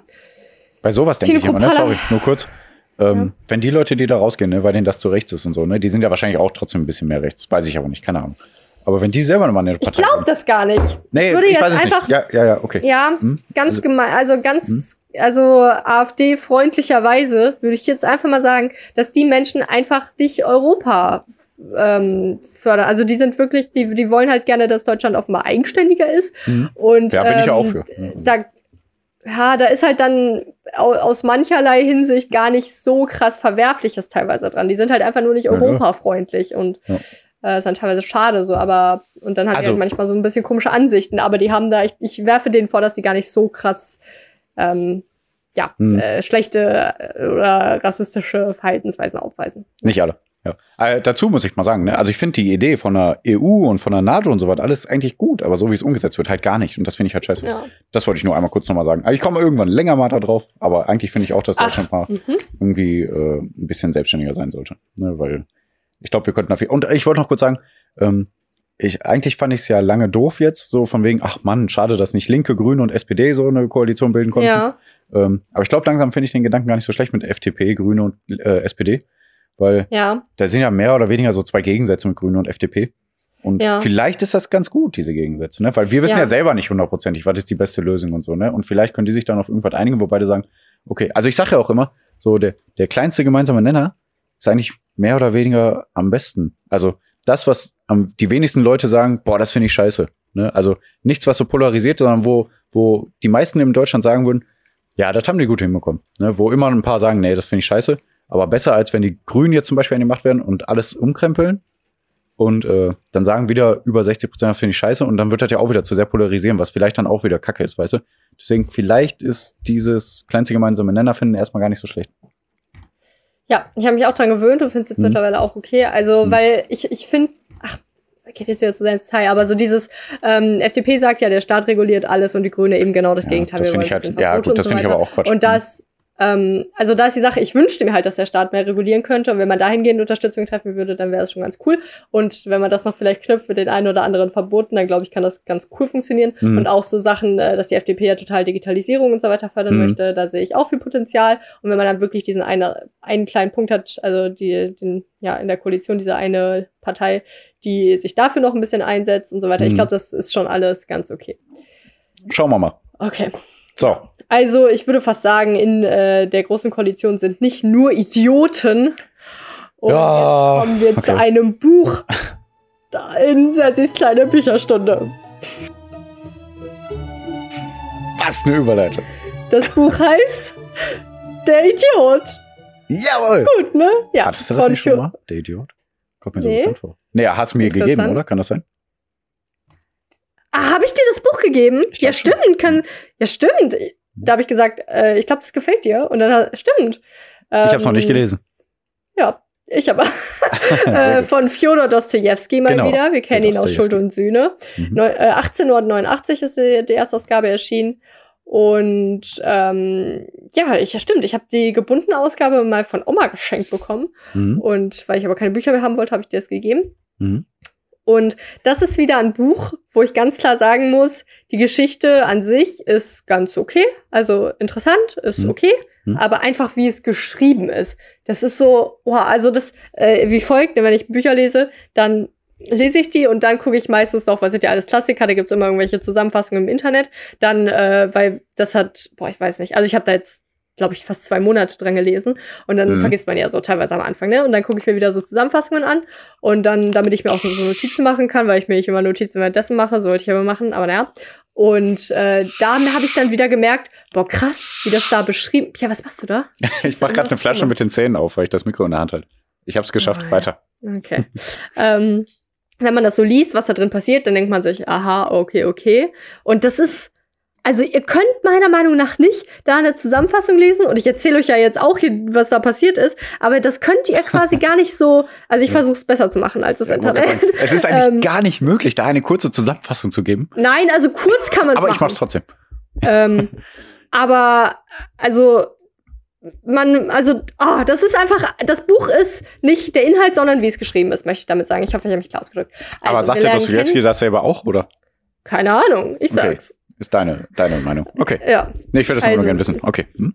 Bei sowas denke ich immer, ne? Sorry, nur kurz. Ähm, Wenn die Leute, die da rausgehen, ne, weil denen das zu rechts ist und so, ne, die sind ja wahrscheinlich auch trotzdem ein bisschen mehr rechts. Weiß ich aber nicht, keine Ahnung. Aber wenn die selber mal eine ich Partei glaube das gar nicht. Nee, würde ich jetzt weiß es einfach- nicht. Ja, ja, ja, okay. Ja, Hm? ganz Also- gemein, also ganz, also AfD-freundlicherweise würde ich jetzt einfach mal sagen, dass die Menschen einfach nicht Europa ähm, fördern. Also die sind wirklich, die, die wollen halt gerne, dass Deutschland offenbar eigenständiger ist. Mhm. Und Ja, bin ich ja auch ähm, für. Da, ja, da ist halt dann au- aus mancherlei Hinsicht gar nicht so krass Verwerfliches teilweise dran. Die sind halt einfach nur nicht Ja, ja. europafreundlich und Ja. äh, ist dann teilweise schade so, aber und dann hat die Also- halt manchmal so ein bisschen komische Ansichten, aber die haben da, ich, ich werfe denen vor, dass die gar nicht so krass ähm, ja, Hm. äh, schlechte äh, oder rassistische Verhaltensweisen aufweisen. Nicht alle. Ja. Äh, dazu muss ich mal sagen, ne? also ich finde die Idee von der EU und von der NATO und so was alles eigentlich gut, aber so wie es umgesetzt wird, halt gar nicht. Und das finde ich halt scheiße. Ja. Das wollte ich nur einmal kurz nochmal sagen. Aber ich komme irgendwann länger mal da drauf, aber eigentlich finde ich auch, dass Ach, Deutschland mal mhm. irgendwie äh, ein bisschen selbstständiger sein sollte. Ne? Weil ich glaube, wir könnten dafür. Und ich wollte noch kurz sagen, ähm, ich, eigentlich fand ich es ja lange doof jetzt, so von wegen, ach Mann, schade, dass nicht Linke, Grüne und SPD so eine Koalition bilden konnten. Ja, Ähm, aber ich glaube, langsam finde ich den Gedanken gar nicht so schlecht mit FDP, Grüne und äh, SPD. Weil ja, da sind ja mehr oder weniger so zwei Gegensätze mit Grüne und FDP. Und Ja. vielleicht ist das ganz gut, diese Gegensätze, ne? Weil wir wissen ja, Ja. selber nicht hundertprozentig, was ist die beste Lösung und so, ne? Und vielleicht können die sich dann auf irgendwas einigen, wo beide sagen, okay, also ich sage ja auch immer, so der, der kleinste gemeinsame Nenner ist eigentlich mehr oder weniger am besten. Also das, was die wenigsten Leute sagen, boah, das finde ich scheiße. Ne? Also nichts, was so polarisiert, sondern wo, wo die meisten in Deutschland sagen würden, ja, das haben die gut hinbekommen. Ne? Wo immer ein paar sagen, nee, das finde ich scheiße. Aber besser, als wenn die Grünen jetzt zum Beispiel an die Macht werden und alles umkrempeln. Und äh, dann sagen wieder über 60 Prozent, finde ich scheiße. Und dann wird das ja auch wieder zu sehr polarisieren, was vielleicht dann auch wieder Kacke ist, weißt du? Deswegen, vielleicht ist dieses kleinste gemeinsame Nenner finden erstmal gar nicht so schlecht. Ja, ich habe mich auch dran gewöhnt und finde es jetzt Mhm. mittlerweile auch okay. Also, Mhm. weil ich, ich finde, ach, geht jetzt wieder zu sein Detail, aber so dieses, ähm, FDP sagt ja, der Staat reguliert alles und die Grüne eben genau das Ja, Gegenteil. das finde ich halt, ja gut, das so finde ich aber auch Quatsch. Und das, ähm, also da ist die Sache, ich wünschte mir halt, dass der Staat mehr regulieren könnte und wenn man dahingehend Unterstützung treffen würde, dann wäre es schon ganz cool. Und wenn man das noch vielleicht knüpft mit den einen oder anderen Verboten, dann glaube ich, kann das ganz cool funktionieren. Mhm. Und auch so Sachen, äh, dass die FDP ja total Digitalisierung und so weiter fördern Mhm. möchte, da sehe ich auch viel Potenzial. Und wenn man dann wirklich diesen einen, einen kleinen Punkt hat, also die, den, ja, in der Koalition diese eine Partei, die sich dafür noch ein bisschen einsetzt und so weiter, ich Mhm. glaube, das ist schon alles ganz okay. Schauen wir mal. Okay. So, Also ich würde fast sagen, in äh, der großen Koalition sind nicht nur Idioten. Und Ja, jetzt kommen wir zu okay. einem Buch. Da in Sessis kleine Bücherstunde. was eine Überleitung. Das Buch heißt Der Idiot. Jawohl! Gut, ne? Ja. Hattest du das nicht schon mal? Der Idiot? Kommt mir so Nee. bekannt vor. Nee, hast du mir gegeben, oder? Kann das sein? Ah, habe ich dir das Buch gegeben? Ich Ja, schon. stimmt. Kann, ja, stimmt. Da habe ich gesagt, äh, ich glaube, das gefällt dir. Und dann hat, stimmt. Ich habe es noch nicht Ähm, gelesen. Ja, ich aber. Äh, von Fjodor Dostojewski mal Genau, wieder. Wir kennen ihn aus. Schuld und Sühne. Mhm. Neu, äh, 1889 ist die, die Erstausgabe erschienen. Und ähm, ja, ich, ja, stimmt. Ich habe die gebundene Ausgabe mal von Oma geschenkt bekommen. Mhm. Und weil ich aber keine Bücher mehr haben wollte, habe ich dir das gegeben. Mhm. Und das ist wieder ein Buch, wo ich ganz klar sagen muss, die Geschichte an sich ist ganz okay, also interessant, ist Mhm. okay, Mhm. aber einfach wie es geschrieben ist. Das ist so, wow, also das äh, wie folgt, wenn ich Bücher lese, dann lese ich die und dann gucke ich meistens noch, was sind ja alles Klassiker, da gibt es immer irgendwelche Zusammenfassungen im Internet. Dann, äh, weil das hat, boah, ich weiß nicht, also ich habe da jetzt glaube ich, fast zwei Monate dran gelesen. Und dann mhm. vergisst man ja so teilweise am Anfang, ne? Und dann gucke ich mir wieder so Zusammenfassungen an. Und dann, damit ich mir auch so Notizen machen kann, weil ich mir nicht immer Notizen währenddessen mache, sollte ich aber machen, aber naja. Und äh, da habe ich dann wieder gemerkt, boah, krass, wie das da beschrieben. Ja, was machst du da? ich mache gerade eine Flasche mit den Zähnen auf, weil ich das Mikro in der Hand halte. Ich habe es geschafft. Oh, Weiter. Okay. ähm, wenn man das so liest, was da drin passiert, dann denkt man sich, aha, okay, okay. Und das ist, also ihr könnt meiner Meinung nach nicht da eine Zusammenfassung lesen und ich erzähle euch ja jetzt auch hier, was da passiert ist, aber das könnt ihr quasi gar nicht so, also ich versuche es besser zu machen als das ja, Internet. Es ist eigentlich ähm, gar nicht möglich, da eine kurze Zusammenfassung zu geben. Nein, also kurz kann man Aber machen. ich mach's trotzdem. Ähm, aber also man, also, oh, das ist einfach, das Buch ist nicht der Inhalt, sondern wie es geschrieben ist, möchte ich damit sagen. Ich hoffe, ich habe mich klar ausgedrückt. Also, aber sagt der Dostoevsky das selber auch, oder? Keine Ahnung, ich sag's. Okay. Ist deine, deine Meinung. Okay. Ja. Nee, ich würde das also, nur gerne wissen. Okay. Hm?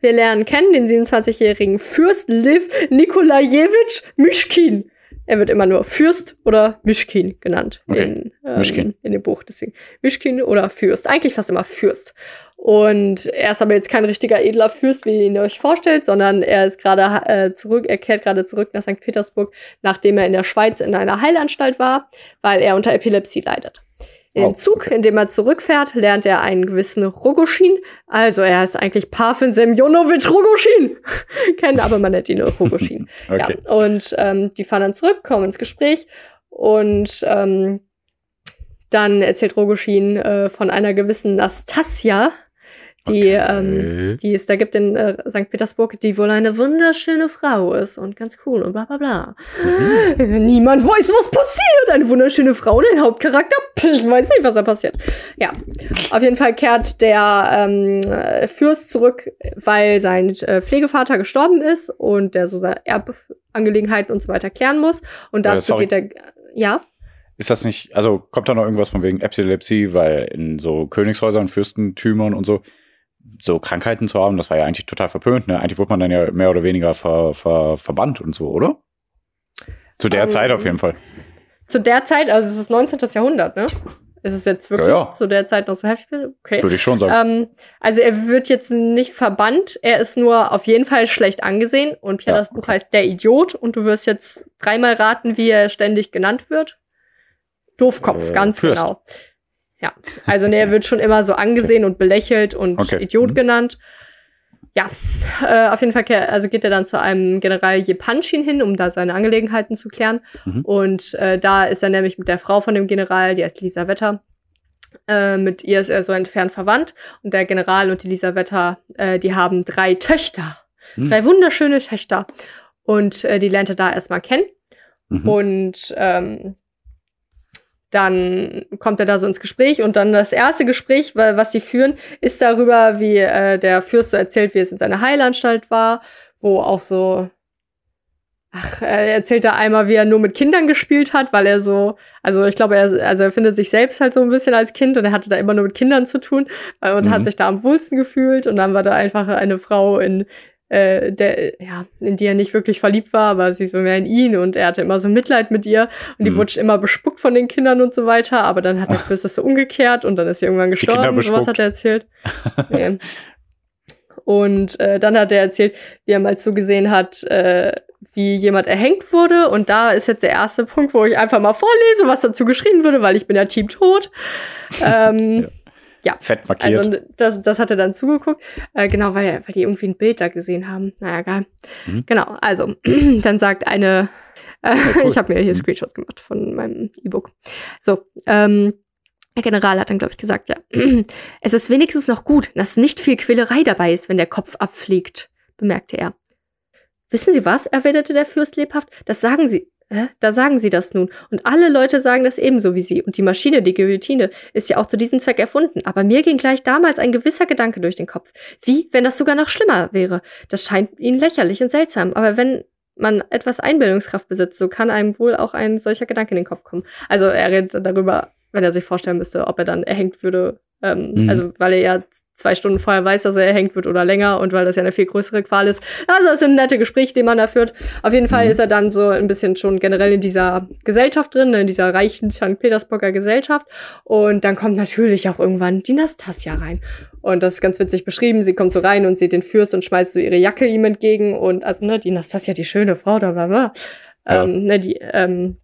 Wir lernen kennen den 27-jährigen Fürst Liv Nikolajewitsch Mischkin. Er wird immer nur Fürst oder Mischkin genannt okay. in, ähm, Mischkin. in dem Buch. Deswegen Mischkin oder Fürst. Eigentlich fast immer Fürst. Und er ist aber jetzt kein richtiger edler Fürst, wie ihr ihn euch vorstellt, sondern er ist gerade äh, zurück, er kehrt gerade zurück nach St. Petersburg, nachdem er in der Schweiz in einer Heilanstalt war, weil er unter Epilepsie leidet. In dem oh, Zug, okay. in dem er zurückfährt, lernt er einen gewissen Rogoschin. Also er heißt eigentlich Parfin Semjonovic Rogoschin. Kennen, aber man nennt ihn Rogoschin. okay. ja. Und ähm, die fahren dann zurück, kommen ins Gespräch und ähm, dann erzählt Rogoschin äh, von einer gewissen Nastasia, die, okay. ähm, die es da gibt in äh, St. Petersburg, die wohl eine wunderschöne Frau ist und ganz cool und bla bla bla. Mhm. Niemand weiß, was passiert. Eine wunderschöne Frau und ein Hauptcharakter. Ich weiß nicht, was da passiert. Ja, auf jeden Fall kehrt der ähm, Fürst zurück, weil sein äh, Pflegevater gestorben ist und der so seine Erbangelegenheiten und so weiter klären muss. Und dazu äh, geht er, ja. Ist das nicht, also kommt da noch irgendwas von wegen Epilepsie, weil in so Königshäusern, Fürstentümern und so so Krankheiten zu haben, das war ja eigentlich total verpönt. Ne? Eigentlich wurde man dann ja mehr oder weniger ver, ver, verbannt und so, oder? Zu der um, ähm, Zeit auf jeden Fall. Zu der Zeit, also es ist 19. Jahrhundert, ne? Ist es jetzt wirklich ja, ja. zu der Zeit noch so heftig? Okay. Würde ich schon sagen. Ähm, also er wird jetzt nicht verbannt, er ist nur auf jeden Fall schlecht angesehen. Und Pierre, ja, das Buch okay. heißt Der Idiot und du wirst jetzt dreimal raten, wie er ständig genannt wird. Doofkopf, äh, ganz Fürst. genau. Ja, also ne, er wird schon immer so angesehen und belächelt und okay. Idiot mhm. genannt. Ja, äh, auf jeden Fall also geht er dann zu einem General Jepanshin hin, um da seine Angelegenheiten zu klären. Mhm. Und äh, da ist er nämlich mit der Frau von dem General, die heißt Lisa Wetter. Äh, mit ihr ist er so entfernt verwandt. Und der General und die Lisa Wetter, äh, die haben drei Töchter. Mhm. Drei wunderschöne Töchter. Und äh, die lernt er da erstmal kennen. Mhm. Und ähm, dann kommt er da so ins Gespräch und dann das erste Gespräch, was sie führen, ist darüber, wie äh, der Fürst so erzählt, wie es in seiner Heilanstalt war, wo auch so Ach, er erzählt da einmal, wie er nur mit Kindern gespielt hat, weil er so, also ich glaube, er, also er findet sich selbst halt so ein bisschen als Kind und er hatte da immer nur mit Kindern zu tun und mhm. hat sich da am wohlsten gefühlt und dann war da einfach eine Frau in äh, der, ja, in die er nicht wirklich verliebt war, aber sie so mehr in ihn und er hatte immer so Mitleid mit ihr und die mhm. wurde immer bespuckt von den Kindern und so weiter, aber dann hat der Fürst das so umgekehrt und dann ist sie irgendwann gestorben. Was hat er erzählt? nee. Und äh, dann hat er erzählt, wie er mal zugesehen hat, äh, wie jemand erhängt wurde. Und da ist jetzt der erste Punkt, wo ich einfach mal vorlese, was dazu geschrieben wurde, weil ich bin ja Team Tod. ähm, ja ja. Fett markiert. Also das, das hat er dann zugeguckt. Äh, genau, weil, weil die irgendwie ein Bild da gesehen haben. Naja, geil. Mhm. Genau, also dann sagt eine, äh, ja, cool. ich habe mir hier mhm. Screenshots gemacht von meinem E-Book. So, ähm, der General hat dann, glaube ich, gesagt, ja, es ist wenigstens noch gut, dass nicht viel Quälerei dabei ist, wenn der Kopf abfliegt, bemerkte er. Wissen Sie was? erwiderte der Fürst lebhaft. Das sagen Sie, Hä? Da sagen sie das nun. Und alle Leute sagen das ebenso wie sie. Und die Maschine, die Guillotine, ist ja auch zu diesem Zweck erfunden. Aber mir ging gleich damals ein gewisser Gedanke durch den Kopf. Wie, wenn das sogar noch schlimmer wäre? Das scheint ihnen lächerlich und seltsam. Aber wenn man etwas Einbildungskraft besitzt, so kann einem wohl auch ein solcher Gedanke in den Kopf kommen. Also er redet darüber, wenn er sich vorstellen müsste, ob er dann erhängt würde. Ähm, mhm. Also weil er ja zwei Stunden vorher weiß, dass er erhängt wird oder länger und weil das ja eine viel größere Qual ist. Also es sind nette Gespräche, die man da führt. Auf jeden Fall Mhm. ist er dann so ein bisschen schon generell in dieser Gesellschaft drin, ne, in dieser reichen St. Petersburger Gesellschaft. Und dann kommt natürlich auch irgendwann die Nastasia rein. Und das ist ganz witzig beschrieben. Sie kommt so rein und sieht den Fürst und schmeißt so ihre Jacke ihm entgegen. Und also, ne, die Nastasia, die schöne Frau, da, bla, bla. Ja. Ähm, ne, die ähm,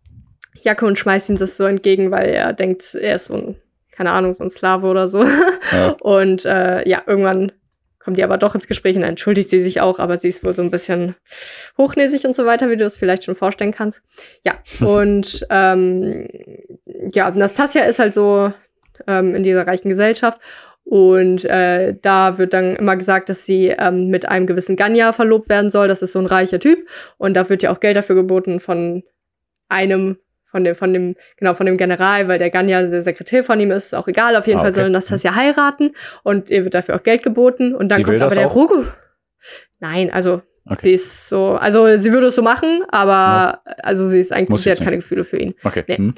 Jacke und schmeißt ihm das so entgegen, weil er denkt, er ist so ein, keine Ahnung, so ein Sklave oder so. Ja. Und äh, ja, irgendwann kommt die aber doch ins Gespräch und entschuldigt sie sich auch, aber sie ist wohl so ein bisschen hochnäsig und so weiter, wie du es vielleicht schon vorstellen kannst. Ja, und ähm, ja, Nastasia ist halt so ähm, in dieser reichen Gesellschaft und äh, da wird dann immer gesagt, dass sie ähm, mit einem gewissen Ganya verlobt werden soll. Das ist so ein reicher Typ und da wird ja auch Geld dafür geboten von einem von dem, von dem, genau, von dem General, weil der Ganya der Sekretär von ihm ist, ist auch egal. Auf jeden Ah, Fall okay. soll Nastasia heiraten und ihr wird dafür auch Geld geboten. Und dann Sie kommt aber das der? Rogo. Nein, also Okay. sie ist so, also sie würde es so machen, aber also sie ist eigentlich, Muss sie hat keine Gefühle für ihn. Okay. Nee. Hm.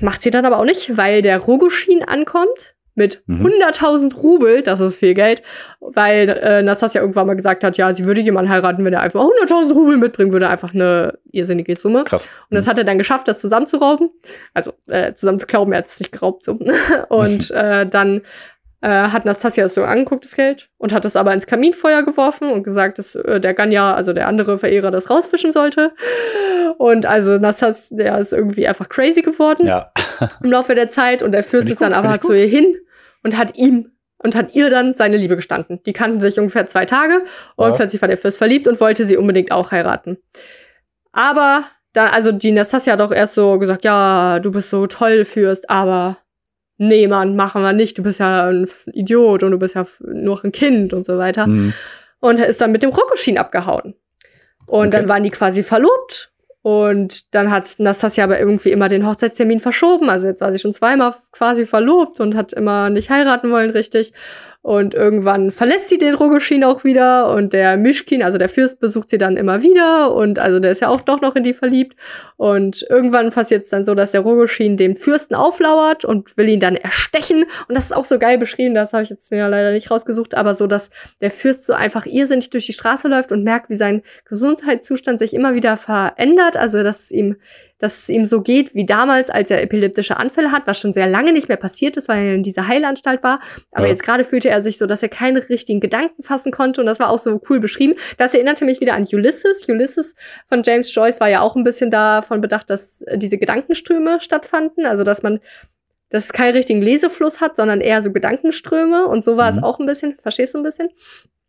Macht sie dann aber auch nicht, weil der Rogoshin ankommt mit Mhm. 100.000 Rubel, das ist viel Geld, weil äh, Nastasia irgendwann mal gesagt hat, ja, sie würde jemanden heiraten, wenn er einfach 100.000 Rubel mitbringen würde, einfach eine irrsinnige Summe. Krass. Und das hat er dann geschafft, das zusammenzurauben. Also äh, zusammenzuklauben, er hat es nicht geraubt. So. Und äh, dann äh, hat Nastasia es so angeguckt, das Geld, und hat es aber ins Kaminfeuer geworfen und gesagt, dass äh, der Ganya, also der andere Verehrer, das rausfischen sollte. Und also Nastasia ist irgendwie einfach crazy geworden Ja. im Laufe der Zeit und der Fürst ist dann aber zu ihr hin und hat ihm und hat ihr dann seine Liebe gestanden. Die kannten sich ungefähr zwei Tage und Ja. plötzlich war der Fürst verliebt und wollte sie unbedingt auch heiraten. Aber dann, also die Nastasia hat auch erst so gesagt, ja, du bist so toll, Fürst, aber nee, Mann, machen wir nicht. Du bist ja ein Idiot und du bist ja nur ein Kind und so weiter Hm. und ist dann mit dem Rokoschin abgehauen. Und Okay. dann waren die quasi verlobt. Und dann hat Nastasia aber irgendwie immer den Hochzeitstermin verschoben. Also jetzt war sie schon zweimal quasi verlobt und hat immer nicht heiraten wollen richtig. Und irgendwann verlässt sie den Rogoschin auch wieder und der Mischkin, also der Fürst, besucht sie dann immer wieder und also der ist ja auch doch noch in die verliebt. Und irgendwann passiert es dann so, dass der Rogoschin dem Fürsten auflauert und will ihn dann erstechen. Und das ist auch so geil beschrieben, das habe ich jetzt mir leider nicht rausgesucht, aber so, dass der Fürst so einfach irrsinnig durch die Straße läuft und merkt, wie sein Gesundheitszustand sich immer wieder verändert. Also, dass es ihm, dass es ihm so geht wie damals, als er epileptische Anfälle hat, was schon sehr lange nicht mehr passiert ist, weil er in dieser Heilanstalt war. Aber Ja. jetzt gerade fühlte er sich so, dass er keine richtigen Gedanken fassen konnte. Und das war auch so cool beschrieben. Das erinnerte mich wieder an Ulysses. Ulysses von James Joyce war ja auch ein bisschen davon bedacht, dass äh, diese Gedankenströme stattfanden. Also, dass man dass es keinen richtigen Lesefluss hat, sondern eher so Gedankenströme. Und so war es Mhm. auch ein bisschen. Verstehst du ein bisschen?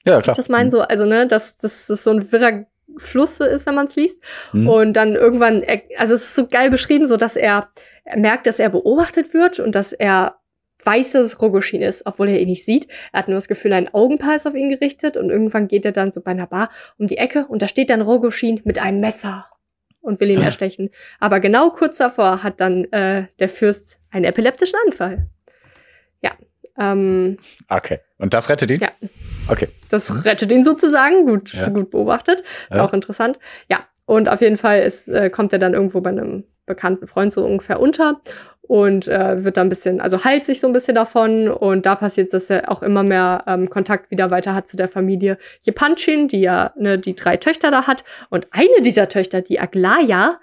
Ja, klar. Ich das meine so, also ne, dass, dass das so ein wirrer Fluss ist, wenn man es liest. Hm. Und dann irgendwann, also es ist so geil beschrieben, so dass er, er merkt, dass er beobachtet wird und dass er weiß, dass es Rogoshin ist, obwohl er ihn nicht sieht. Er hat nur das Gefühl, ein Augenpaar ist auf ihn gerichtet und irgendwann geht er dann so bei einer Bar um die Ecke und da steht dann Rogoshin mit einem Messer und will ihn Ah. erstechen. Aber genau kurz davor hat dann äh, der Fürst einen epileptischen Anfall. Ja. Ähm, Okay. Und das rettet ihn? Ja. Okay. das rettet ihn sozusagen, gut, Ja. gut beobachtet. Ist Ja. auch interessant. Ja, und auf jeden Fall ist, äh, kommt er dann irgendwo bei einem bekannten Freund so ungefähr unter und äh, wird dann ein bisschen, also heilt sich so ein bisschen davon und da passiert dass er auch immer mehr ähm, Kontakt wieder weiter hat zu der Familie Jepanchin, die ja ne, die drei Töchter da hat und eine dieser Töchter, die Aglaya,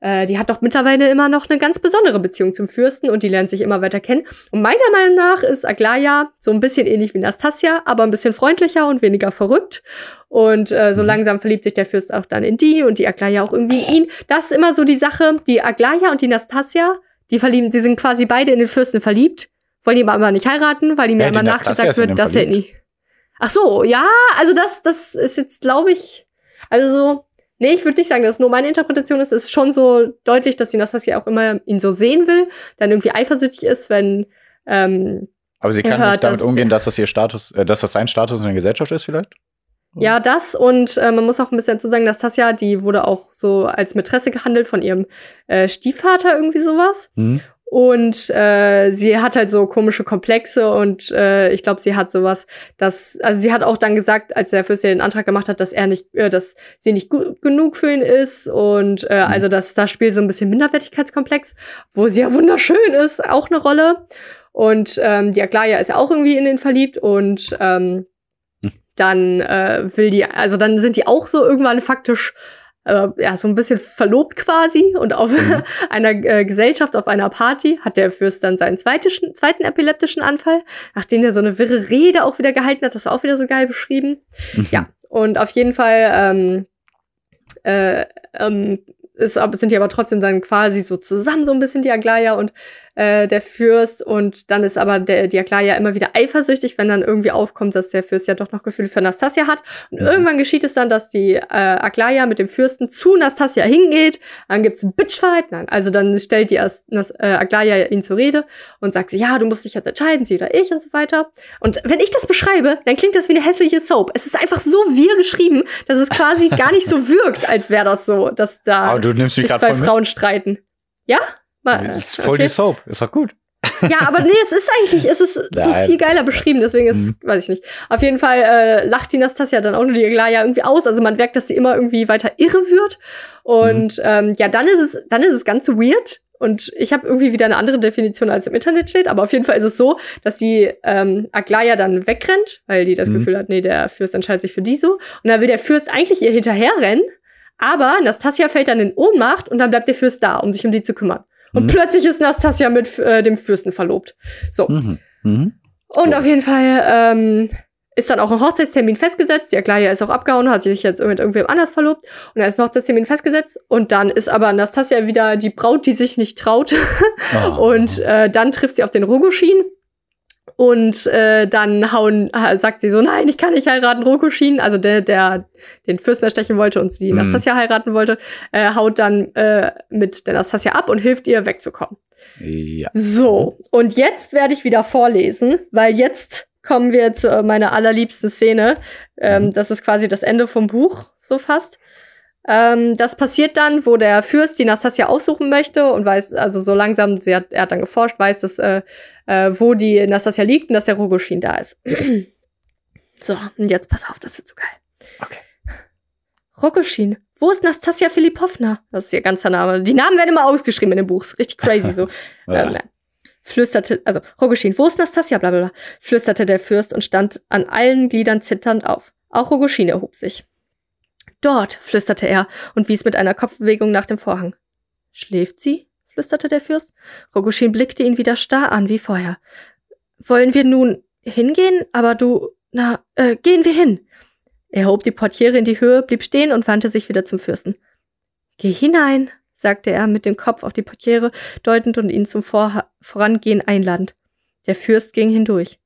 äh, die hat doch mittlerweile immer noch eine ganz besondere Beziehung zum Fürsten und die lernt sich immer weiter kennen. Und meiner Meinung nach ist Aglaya so ein bisschen ähnlich wie Nastasia, aber ein bisschen freundlicher und weniger verrückt. Und äh, so Mhm. langsam verliebt sich der Fürst auch dann in die und die Aglaya auch irgendwie in ihn. Das ist immer so die Sache. Die Aglaya und die Nastasia, die verlieben, sie sind quasi beide in den Fürsten verliebt, wollen ihn aber nicht heiraten, weil ihm ja immer nachgesagt wird, dass er nicht. Ach so, ja, also das, das ist jetzt, glaube ich, also so, nee, ich würde nicht sagen, dass es nur meine Interpretation ist. Es ist schon so deutlich, dass die Nastasia auch immer ihn so sehen will, dann irgendwie eifersüchtig ist, wenn, ähm, Aber sie kann hört, nicht damit dass- umgehen, dass das ihr Status, äh, dass das sein Status in der Gesellschaft ist, vielleicht? Ja, das und äh, man muss auch ein bisschen dazu sagen, dass die wurde auch so als Mätresse gehandelt von ihrem äh, Stiefvater, irgendwie sowas. Mhm. Und äh, sie hat halt so komische Komplexe und äh, ich glaube, sie hat sowas, dass, also sie hat auch dann gesagt, als der Fürst ihr den Antrag gemacht hat, dass er nicht, äh, dass sie nicht gut genug für ihn ist und äh, also dass da spielt so ein bisschen Minderwertigkeitskomplex, wo sie ja wunderschön ist, auch eine Rolle. Und ähm, die Aglaya ist ja auch irgendwie in den verliebt und ähm, dann äh, will die, also dann sind die auch so irgendwann faktisch äh, ja, so ein bisschen verlobt quasi und auf mhm. einer äh, Gesellschaft, auf einer Party hat der Fürst dann seinen zweitischen, zweiten epileptischen Anfall, nachdem er so eine wirre Rede auch wieder gehalten hat, das war auch wieder so geil beschrieben. Mhm. Ja, und auf jeden Fall ähm, äh, ähm, ist, sind die aber trotzdem dann quasi so zusammen so ein bisschen die Aglaya und äh, der Fürst und dann ist aber der die Aglaya immer wieder eifersüchtig, wenn dann irgendwie aufkommt, dass der Fürst ja doch noch Gefühle für Nastasia hat und mhm. irgendwann geschieht es dann, dass die äh, Aglaya mit dem Fürsten zu Nastasia hingeht, dann gibt's ein Bitchfight, nein, also dann stellt die As Nas äh, Aglaya ihn zur Rede und sagt sie, ja, du musst dich jetzt entscheiden, sie oder ich und so weiter. Und wenn ich das beschreibe, dann klingt das wie eine hässliche Soap. Es ist einfach so wir geschrieben, dass es quasi gar nicht so wirkt, als wäre das so, dass da zwei Frauen mit? streiten. Ja? Mal, das ist voll okay. die Soap. Ist doch gut. Ja, aber nee, es ist eigentlich, es ist so viel geiler beschrieben, deswegen ist, mhm. weiß ich nicht. Auf jeden Fall äh, lacht die Nastasia dann auch nur die Glaya irgendwie aus. Also man merkt, dass sie immer irgendwie weiter irre wird. Und mhm. ähm, ja, dann ist es, dann ist es ganz weird. Und ich habe irgendwie wieder eine andere Definition als im Internet steht, aber auf jeden Fall ist es so, dass die ähm, Aglaya dann wegrennt, weil die das mhm. Gefühl hat, nee, der Fürst entscheidet sich für die so. Und dann will der Fürst eigentlich ihr hinterherrennen, aber Nastasia fällt dann in Ohnmacht und dann bleibt der Fürst da, um sich um die zu kümmern. Und mhm. plötzlich ist Nastasia mit äh, dem Fürsten verlobt. So. Mhm. Mhm. Und oh. auf jeden Fall ähm, ist dann auch ein Hochzeitstermin festgesetzt. Die Aglaya ist auch abgehauen, hat sich jetzt mit irgendwem anders verlobt. Und da ist ein Hochzeitstermin festgesetzt. Und dann ist aber Nastasia wieder die Braut, die sich nicht traut. Oh. Und äh, dann trifft sie auf den Rogoschin. Und äh, dann hauen, sagt sie so, nein, ich kann nicht heiraten, Rokushin, also der, der den Fürsten erstechen wollte und die mm. Nastasia heiraten wollte, äh, haut dann äh, mit der Nastasia ab und hilft ihr wegzukommen. Ja. So, und jetzt werde ich wieder vorlesen, weil jetzt kommen wir zu meiner allerliebsten Szene. Ähm, mhm. Das ist quasi das Ende vom Buch, so fast. Ähm, das passiert dann, wo der Fürst die Nastasia aussuchen möchte und weiß, also so langsam, sie hat, er hat dann geforscht, weiß, dass, äh, äh, wo die Nastasia liegt und dass der Rogoshin da ist. so, und jetzt pass auf, das wird so geil. Okay. Rogoshin, wo ist Nastasia Filipovna? Das ist ihr ganzer Name. Die Namen werden immer ausgeschrieben in dem Buch. Ist richtig crazy so. ja. ähm, flüsterte, also Rogoshin, wo ist Nastasia? Blablabla, flüsterte der Fürst und stand an allen Gliedern zitternd auf. Auch Rogoshin erhob sich. Dort, flüsterte er und wies mit einer Kopfbewegung nach dem Vorhang. Schläft sie? flüsterte der Fürst. Roguschin blickte ihn wieder starr an wie vorher. Wollen wir nun hingehen? Aber du. Na, äh, gehen wir hin. Er hob die Portiere in die Höhe, blieb stehen und wandte sich wieder zum Fürsten. Geh hinein, sagte er mit dem Kopf auf die Portiere deutend und ihn zum Vor Vorangehen einladend. Der Fürst ging hindurch.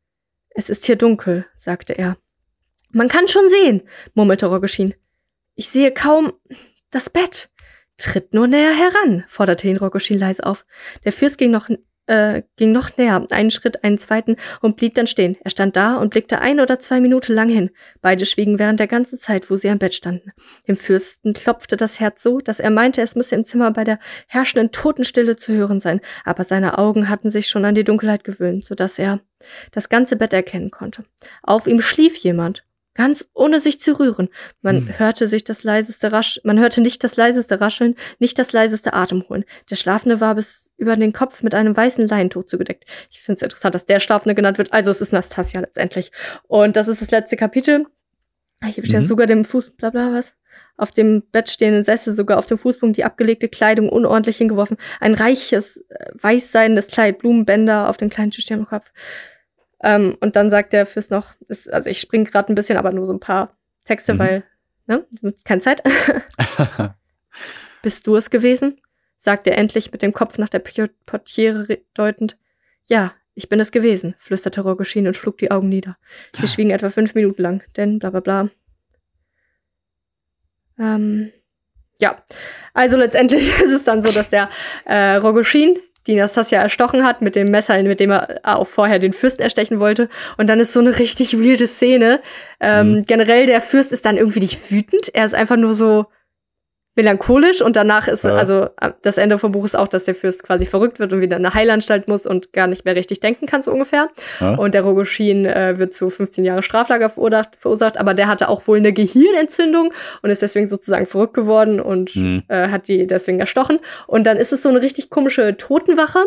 Es ist hier dunkel, sagte er. Man kann schon sehen, murmelte Rogoschin. Ich sehe kaum das Bett. Tritt nur näher heran, forderte ihn Rogoschin leise auf. Der Fürst ging noch, äh, ging noch näher, einen Schritt, einen zweiten und blieb dann stehen. Er stand da und blickte ein oder zwei Minuten lang hin. Beide schwiegen während der ganzen Zeit, wo sie am Bett standen. Dem Fürsten klopfte das Herz so, dass er meinte, es müsse im Zimmer bei der herrschenden Totenstille zu hören sein, aber seine Augen hatten sich schon an die Dunkelheit gewöhnt, so dass er das ganze Bett erkennen konnte. Auf ihm schlief jemand, ganz ohne sich zu rühren. Man hm. hörte sich das leiseste Rasch, man hörte nicht das leiseste Rascheln, nicht das leiseste Atemholen. Der Schlafende war bis über den Kopf mit einem weißen Leintuch zugedeckt. Ich finde es interessant, dass der Schlafende genannt wird. Also es ist Nastasia letztendlich. Und das ist das letzte Kapitel. Ah, hier steht mhm. sogar dem Fuß, bla bla was. Auf dem Bett stehenden Sessel, sogar auf dem Fußpunkt, die abgelegte Kleidung unordentlich hingeworfen. Ein reiches, äh, weißseidendes Kleid, Blumenbänder auf dem kleinen Tisch am Kopf. Ähm, und dann sagt der Fürst noch, ist, also ich springe gerade ein bisschen, aber nur so ein paar Texte, mhm. weil, ne, keine Zeit. Bist du es gewesen? sagt er endlich mit dem Kopf nach der Portiere deutend. Ja, ich bin es gewesen, flüsterte Rogoschin und schlug die Augen nieder. Wir schwiegen etwa fünf Minuten lang, denn bla bla bla. Ähm, ja, also letztendlich ist es dann so, dass der äh, Rogoschin die Nastasia erstochen hat mit dem Messer, mit dem er auch vorher den Fürsten erstechen wollte. Und dann ist so eine richtig weirde Szene. Ähm, mhm. Generell, der Fürst ist dann irgendwie nicht wütend. Er ist einfach nur so, melancholisch und danach ist, ja. also äh, das Ende vom Buch ist auch, dass der Fürst quasi verrückt wird und wieder in eine Heilanstalt muss und gar nicht mehr richtig denken kann, so ungefähr. Ja. Und der Rogoschin äh, wird zu 15 Jahre Straflager verursacht, verursacht, aber der hatte auch wohl eine Gehirnentzündung und ist deswegen sozusagen verrückt geworden und mhm. äh, hat die deswegen erstochen. Und dann ist es so eine richtig komische Totenwache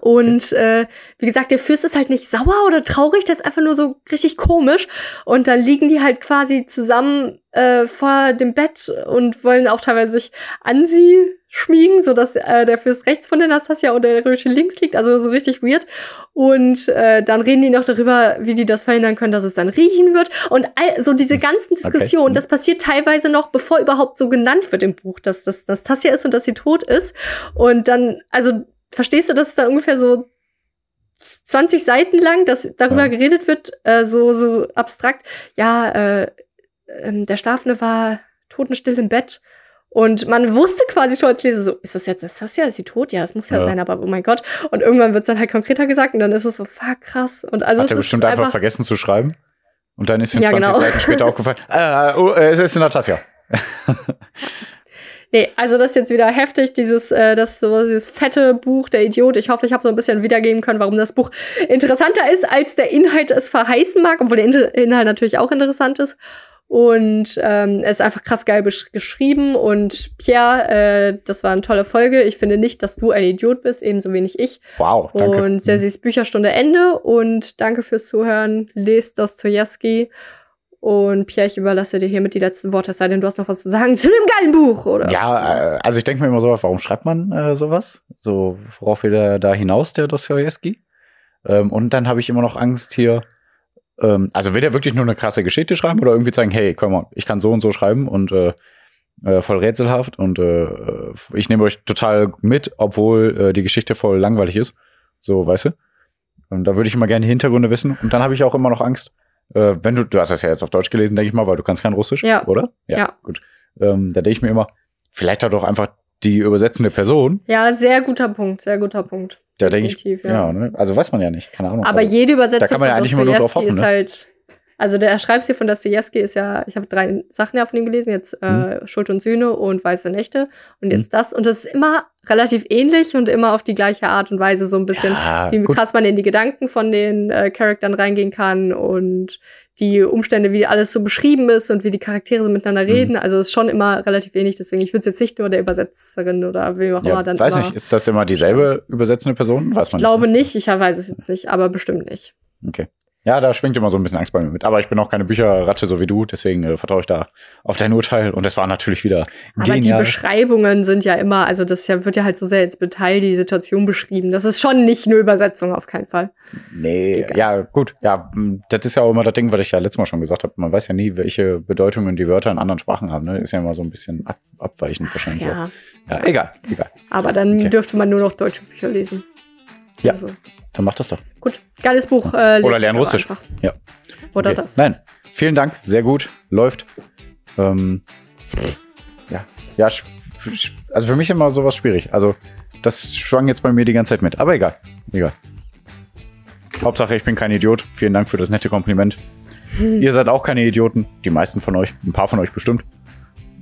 Und äh, wie gesagt, der Fürst ist halt nicht sauer oder traurig, der ist einfach nur so richtig komisch. Und dann liegen die halt quasi zusammen äh, vor dem Bett und wollen auch teilweise sich an sie schmiegen, so dass äh, der Fürst rechts von der Nastasia und der Rösche links liegt, also so richtig weird. Und äh, dann reden die noch darüber, wie die das verhindern können, dass es dann riechen wird. Und all, so diese ganzen Diskussionen, Okay. das passiert teilweise noch, bevor überhaupt so genannt wird im Buch, dass das Nastasia ist und dass sie tot ist. Und dann, also verstehst du, dass es dann ungefähr so 20 Seiten lang, dass darüber Ja. geredet wird, äh, so, so abstrakt. Ja, äh, ähm, der Schlafende war totenstill im Bett. Und man wusste quasi schon als Leser so, ist das jetzt Nastasia? Ist sie tot? Ja, das muss ja, Ja. sein, aber oh mein Gott. Und irgendwann wird es dann halt konkreter gesagt und dann ist es so, fuck, krass. Und also Hat es er bestimmt einfach, vergessen zu schreiben. Und dann ist ihm Ja, 20 genau. Seiten später aufgefallen. Äh, oh, äh, es ist Natasja. Nee, also das ist jetzt wieder heftig, dieses, äh, das so dieses fette Buch, der Idiot. Ich hoffe, ich habe so ein bisschen wiedergeben können, warum das Buch interessanter ist, als der Inhalt es verheißen mag, obwohl der In Inhalt natürlich auch interessant ist. Und ähm, es ist einfach krass geil geschrieben. Und Pierre, äh, das war eine tolle Folge. Ich finde nicht, dass du ein Idiot bist, ebenso wenig ich. Wow, danke. Und Sessis Bücherstunde Ende. Und danke fürs Zuhören. Lest Dostoevsky. Und Pierre, ich überlasse dir hiermit die letzten Worte, es sei denn, du hast noch was zu sagen zu dem geilen Buch, oder? Ja, äh, also ich denke mir immer so, warum schreibt man äh, sowas? So, worauf will der da hinaus, der Dostoevsky? Ähm, und dann habe ich immer noch Angst hier, ähm, also will der wirklich nur eine krasse Geschichte schreiben oder irgendwie zeigen, hey, komm mal, ich kann so und so schreiben und äh, äh, voll rätselhaft und äh, ich nehme euch total mit, obwohl äh, die Geschichte voll langweilig ist. So, weißt du? Und da würde ich immer gerne die Hintergründe wissen. Und dann habe ich auch immer noch Angst, äh, wenn du, du hast das ja jetzt auf Deutsch gelesen, denke ich mal, weil du kannst kein Russisch, Ja. oder? Ja. Gut. Ähm, da denke ich mir immer, vielleicht hat doch einfach die übersetzende Person, Ja, sehr guter Punkt, sehr guter Punkt. da denke ich, ja, ja. ne? also weiß man ja nicht, keine Ahnung. Aber also, jede Übersetzung da kann man ja eigentlich immer nur drauf hoffen, ist ne? halt, also der Schreibstil von Dostoevsky ist ja, ich habe drei Sachen ja von ihm gelesen, jetzt äh, Schuld und Sühne und Weiße Nächte und jetzt das. Und das ist immer relativ ähnlich und immer auf die gleiche Art und Weise so ein bisschen, ja, wie gut. krass man in die Gedanken von den äh, Charakteren reingehen kann und die Umstände, wie alles so beschrieben ist und wie die Charaktere so miteinander Mhm. reden. Also es ist schon immer relativ ähnlich. Deswegen, ich würde es jetzt nicht nur der Übersetzerin oder wem auch Ja, immer dann weiß nicht, ist das immer dieselbe übersetzende Person? Weiß man Ich glaube nicht. nicht, ich weiß es jetzt nicht, aber bestimmt nicht. ne? Okay. Ja, da schwingt immer so ein bisschen Angst bei mir mit. Aber ich bin auch keine Bücherratte so wie du, deswegen äh, vertraue ich da auf dein Urteil. Und das war natürlich wieder Aber die. Beschreibungen sind ja immer, also das ja, wird ja halt so sehr ins Detail die Situation beschrieben. Das ist schon nicht eine Übersetzung auf keinen Fall. Nee, Egal. ja, gut. Ja, das ist ja auch immer das Ding, was ich ja letztes Mal schon gesagt habe. Man weiß ja nie, welche Bedeutungen die Wörter in anderen Sprachen haben. Ne? Ist ja immer so ein bisschen ab, abweichend wahrscheinlich. Ja, ja, egal, egal. aber dann Okay. dürfte man nur noch deutsche Bücher lesen. Ja. Also, Dann mach das doch. gut, geiles Buch. Äh, Oder es lern aber Russisch. einfach. Ja. Oder Okay. das. Nein, vielen Dank, sehr gut, läuft. Ähm, ja, ja, also für mich immer sowas schwierig. Also das schwang jetzt bei mir die ganze Zeit mit. Aber egal, egal. Hauptsache, ich bin kein Idiot. Vielen Dank für das nette Kompliment. Ihr seid auch keine Idioten. Die meisten von euch. Ein paar von euch bestimmt.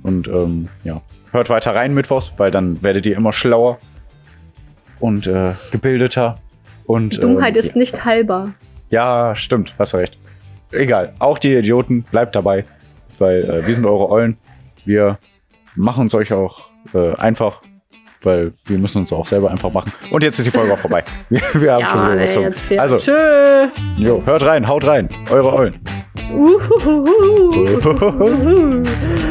Und ähm, ja, hört weiter rein mittwochs, weil dann werdet ihr immer schlauer und äh, gebildeter. Und, Dummheit ähm, ist nicht heilbar. ja, stimmt, hast du recht. Egal, auch die Idioten, bleibt dabei, weil äh, wir sind eure Eulen. Wir machen es euch auch äh, einfach, weil wir müssen uns auch selber einfach machen. Und jetzt ist die Folge auch vorbei. Wir, wir haben schon wieder überzogen. hier. Also, Tschö. jo, hört rein, haut rein, eure Eulen. Uhuhuhu.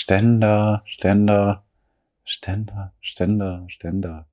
Ständer, Ständer, Ständer, Ständer, Ständer.